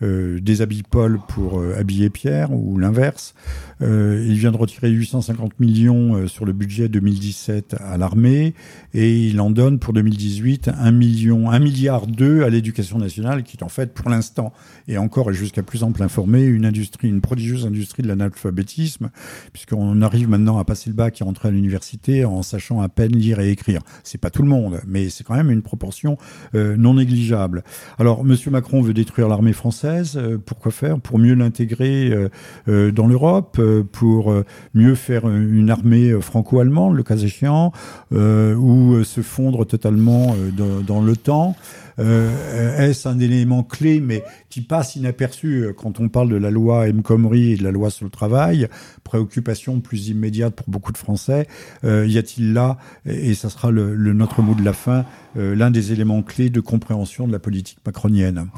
S1: déshabille Paul pour habiller Pierre, ou l'inverse. Euh, il vient de retirer 850 millions euh, sur le budget 2017 à l'armée et il en donne pour 2018 1 million, 1 milliard 2 à l'éducation nationale qui est en fait pour l'instant et encore et jusqu'à plus ample informé une industrie, une prodigieuse industrie de l'analphabétisme puisqu'on arrive maintenant à passer le bac et rentrer à l'université en sachant à peine lire et écrire. C'est pas tout le monde, mais c'est quand même une proportion euh, non négligeable. Alors Monsieur Macron veut détruire l'armée française. Pourquoi faire Pour mieux l'intégrer dans l'Europe pour euh, mieux faire une armée euh, franco-allemande, le cas échéant, euh, ou se fondre totalement dans, temps. Est-ce un élément clé, mais qui passe inaperçu quand on parle de la loi M. Khomri et de la loi sur le travail Préoccupation plus immédiate pour beaucoup de Français. y a-t-il là, et ça sera le, notre mot de la fin, l'un des éléments clés de compréhension de la politique macronienne?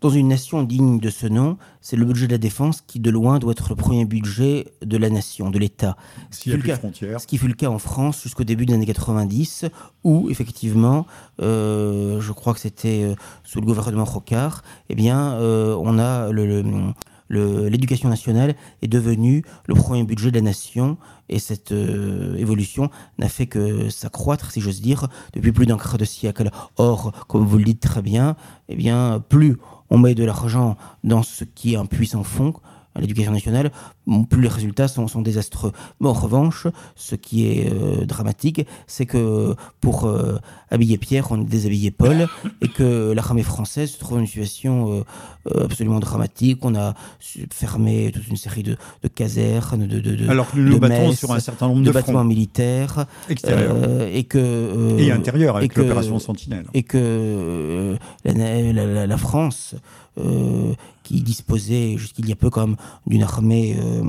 S2: Dans une nation digne de ce nom, c'est le budget de la défense qui, de loin, doit être le premier budget de la nation, de l'État.
S1: Ce, qui
S2: ce qui fut le cas en France jusqu'au début des années 90, où, effectivement, euh, je crois que c'était euh, sous le gouvernement Rocard, eh bien, euh, on a le, l'éducation nationale est devenue le premier budget de la nation et cette évolution n'a fait que s'accroître, si j'ose dire, depuis plus d'un quart de siècle. Or, comme vous le dites très bien, eh bien, plus on met de l'argent dans ce qui est un puissant fond à l'éducation nationale, plus les résultats sont, désastreux. Mais en revanche, ce qui est euh, dramatique, c'est que pour euh, habiller Pierre, on déshabillé Paul, et que l'armée française se trouve dans une situation euh, absolument dramatique. On a fermé toute une série de, casernes, de, de,
S1: alors que nous nous battons sur un certain nombre de,
S2: bâtiments militaires,
S1: extérieurs
S2: et que
S1: et intérieurs avec l'opération Sentinelle,
S2: et que la, la, France qui disposait jusqu'il y a peu comme d'une armée euh,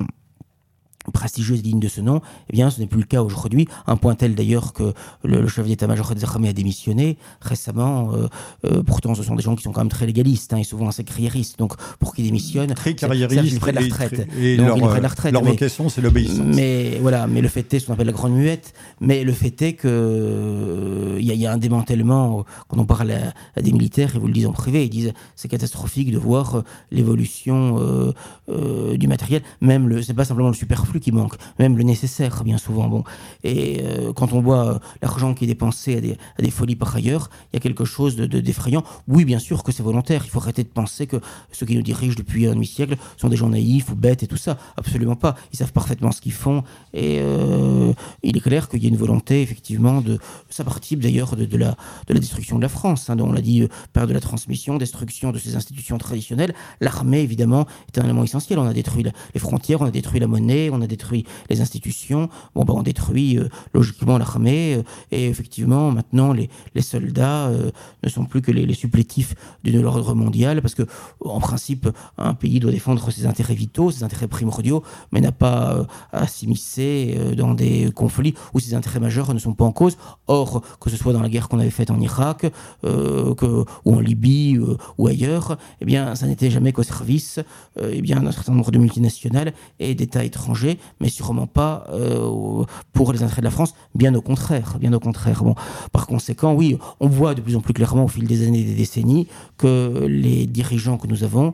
S2: prestigieuse digne de ce nom, eh bien, ce n'est plus le cas aujourd'hui. Un point tel d'ailleurs que le, chef d'état-major des armées a démissionné récemment. Euh, euh, pourtant, ce sont des gens qui sont quand même très légalistes hein, et souvent assez carriéristes. Donc, pour qu'ils démissionnent,
S1: très carriéristes,
S2: près de la retraite.
S1: Et, leur, la retraite. leur vocation, c'est l'obéissance.
S2: Mais voilà, mais le fait est ce qu'on appelle la grande muette. Mais le fait est que il y, a un démantèlement quand on parle à, des militaires et vous le dites en privé, ils disent c'est catastrophique de voir l'évolution du matériel. Même le, c'est pas simplement le super superflu qui manque, même le nécessaire bien souvent. Bon, et euh, quand on voit l'argent qui est dépensé à des, folies par ailleurs, il y a quelque chose de, d'effrayant. Oui, bien sûr que c'est volontaire. Il faut arrêter de penser que ceux qui nous dirigent depuis un demi-siècle sont des gens naïfs ou bêtes et tout ça. Absolument pas. Ils savent parfaitement ce qu'ils font et euh, il est clair qu'il y a une volonté effectivement de ça participe d'ailleurs de, de, la de destruction de la France. Hein, on l'a dit, père de la transmission, destruction de ces institutions traditionnelles. L'armée évidemment est un élément essentiel. On a détruit les frontières, on a détruit la monnaie, on a détruit les institutions. Bon, ben, on détruit euh, logiquement l'armée. Euh, et effectivement, maintenant, les, les soldats euh, ne sont plus que les, supplétifs d'une ordre mondial, parce que, en principe, un pays doit défendre ses intérêts vitaux, ses intérêts primordiaux, mais n'a pas à s'immiscer dans des conflits où ses intérêts majeurs ne sont pas en cause. Or, que ce soit dans la guerre qu'on avait faite en Irak, que, ou en Libye, ou ailleurs, eh bien, ça n'était jamais qu'au service eh d'un certain nombre de multinationales et d'États étrangers, mais sûrement pas euh, pour les intérêts de la France, bien au contraire, bien au contraire. Bon, par conséquent, oui, on voit de plus en plus clairement au fil des années et des décennies que les dirigeants que nous avons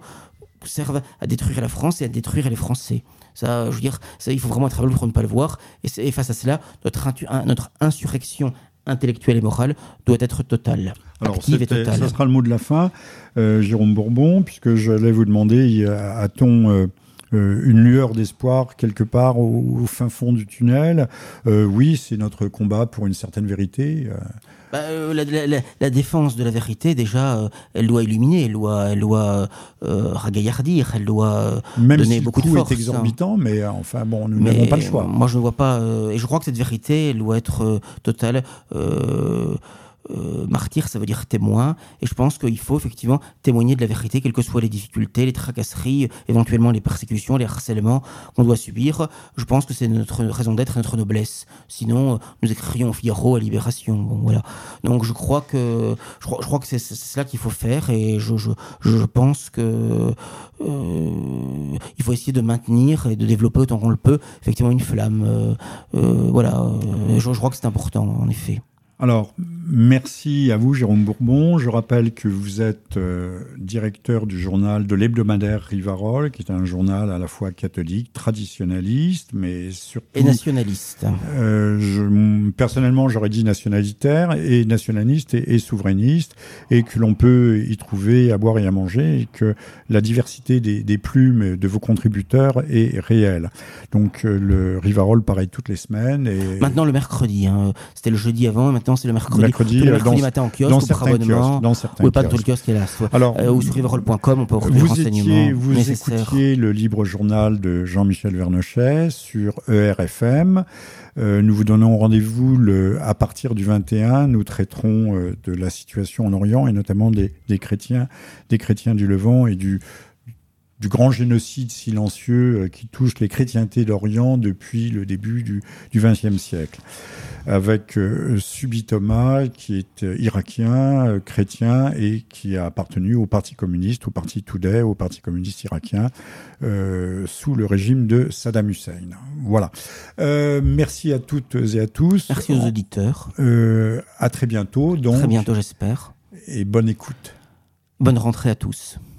S2: servent à détruire la France et à détruire les Français. Ça, je veux dire, ça, il faut vraiment être aveugle pour ne pas le voir. Et, et face à cela, notre, notre insurrection intellectuelle et morale doit être totale.
S1: Alors, ça sera le mot de la fin, euh, Jérôme Bourbon, puisque j'allais vous demander, a-t-on euh, une lueur d'espoir quelque part au, fin fond du tunnel Oui, c'est notre combat pour une certaine vérité.
S2: Bah, la, défense de la vérité, déjà, elle doit illuminer, elle doit, elle doit ragaillardir, elle doit
S1: Même
S2: donner
S1: si
S2: beaucoup
S1: le
S2: de force.
S1: est exorbitant, mais enfin bon, nous n'avons pas le choix.
S2: Moi, je ne vois pas, et je crois que cette vérité, elle doit être totale. Euh, martyr, ça veut dire témoin. Et je pense qu'il faut effectivement témoigner de la vérité, quelles que soient les difficultés, les tracasseries, éventuellement les persécutions, les harcèlements qu'on doit subir. Je pense que c'est notre raison d'être, notre noblesse. Sinon, euh, nous écririons Figaro à Libération. Bon, voilà. Donc je crois que je crois, que c'est cela qu'il faut faire. Et je, je, je pense que euh, il faut essayer de maintenir et de développer autant qu'on le peut effectivement une flamme. Voilà. Je, je crois que c'est important en effet.
S1: Alors, merci à vous, Jérôme Bourbon. Je rappelle que vous êtes euh, directeur du journal de l'hebdomadaire Rivarol, qui est un journal à la fois catholique, traditionnaliste, mais surtout...
S2: Et nationaliste.
S1: Euh, je, personnellement, j'aurais dit nationalitaire, et nationaliste et, souverainiste, et que l'on peut y trouver à boire et à manger, et que la diversité des, des plumes de vos contributeurs est réelle. Donc, euh, le Rivarol, pareil, toutes les semaines. Et...
S2: Maintenant, le mercredi. Hein. C'était le jeudi avant, c'est le mercredi.
S1: mercredi,
S2: le mercredi matin en kiosque,
S1: dans
S2: certains
S1: abonnement. Dans certains
S2: ou pas tout le kiosque là.
S1: Alors,
S2: euh, ou sur riverol.com, on peut retrouver
S1: vous
S2: renseignements
S1: étiez, Vous écoutiez le libre journal de Jean-Michel Vernochet sur ERFM. Euh, nous vous donnons rendez-vous à partir du 21. Nous traiterons euh, de la situation en Orient et notamment des, des chrétiens, des chrétiens du Levant et du du grand génocide silencieux euh, qui touche les chrétientés d'Orient depuis le début du XXe siècle, avec euh, Subi Thomas, qui est euh, irakien, chrétien, et qui a appartenu au Parti communiste, au Parti Today, au Parti communiste irakien, sous le régime de Saddam Hussein. Voilà. merci à toutes et à tous.
S2: Merci aux auditeurs.
S1: à très bientôt. Donc,
S2: très bientôt, j'espère.
S1: Et bonne écoute.
S2: Bonne rentrée à tous.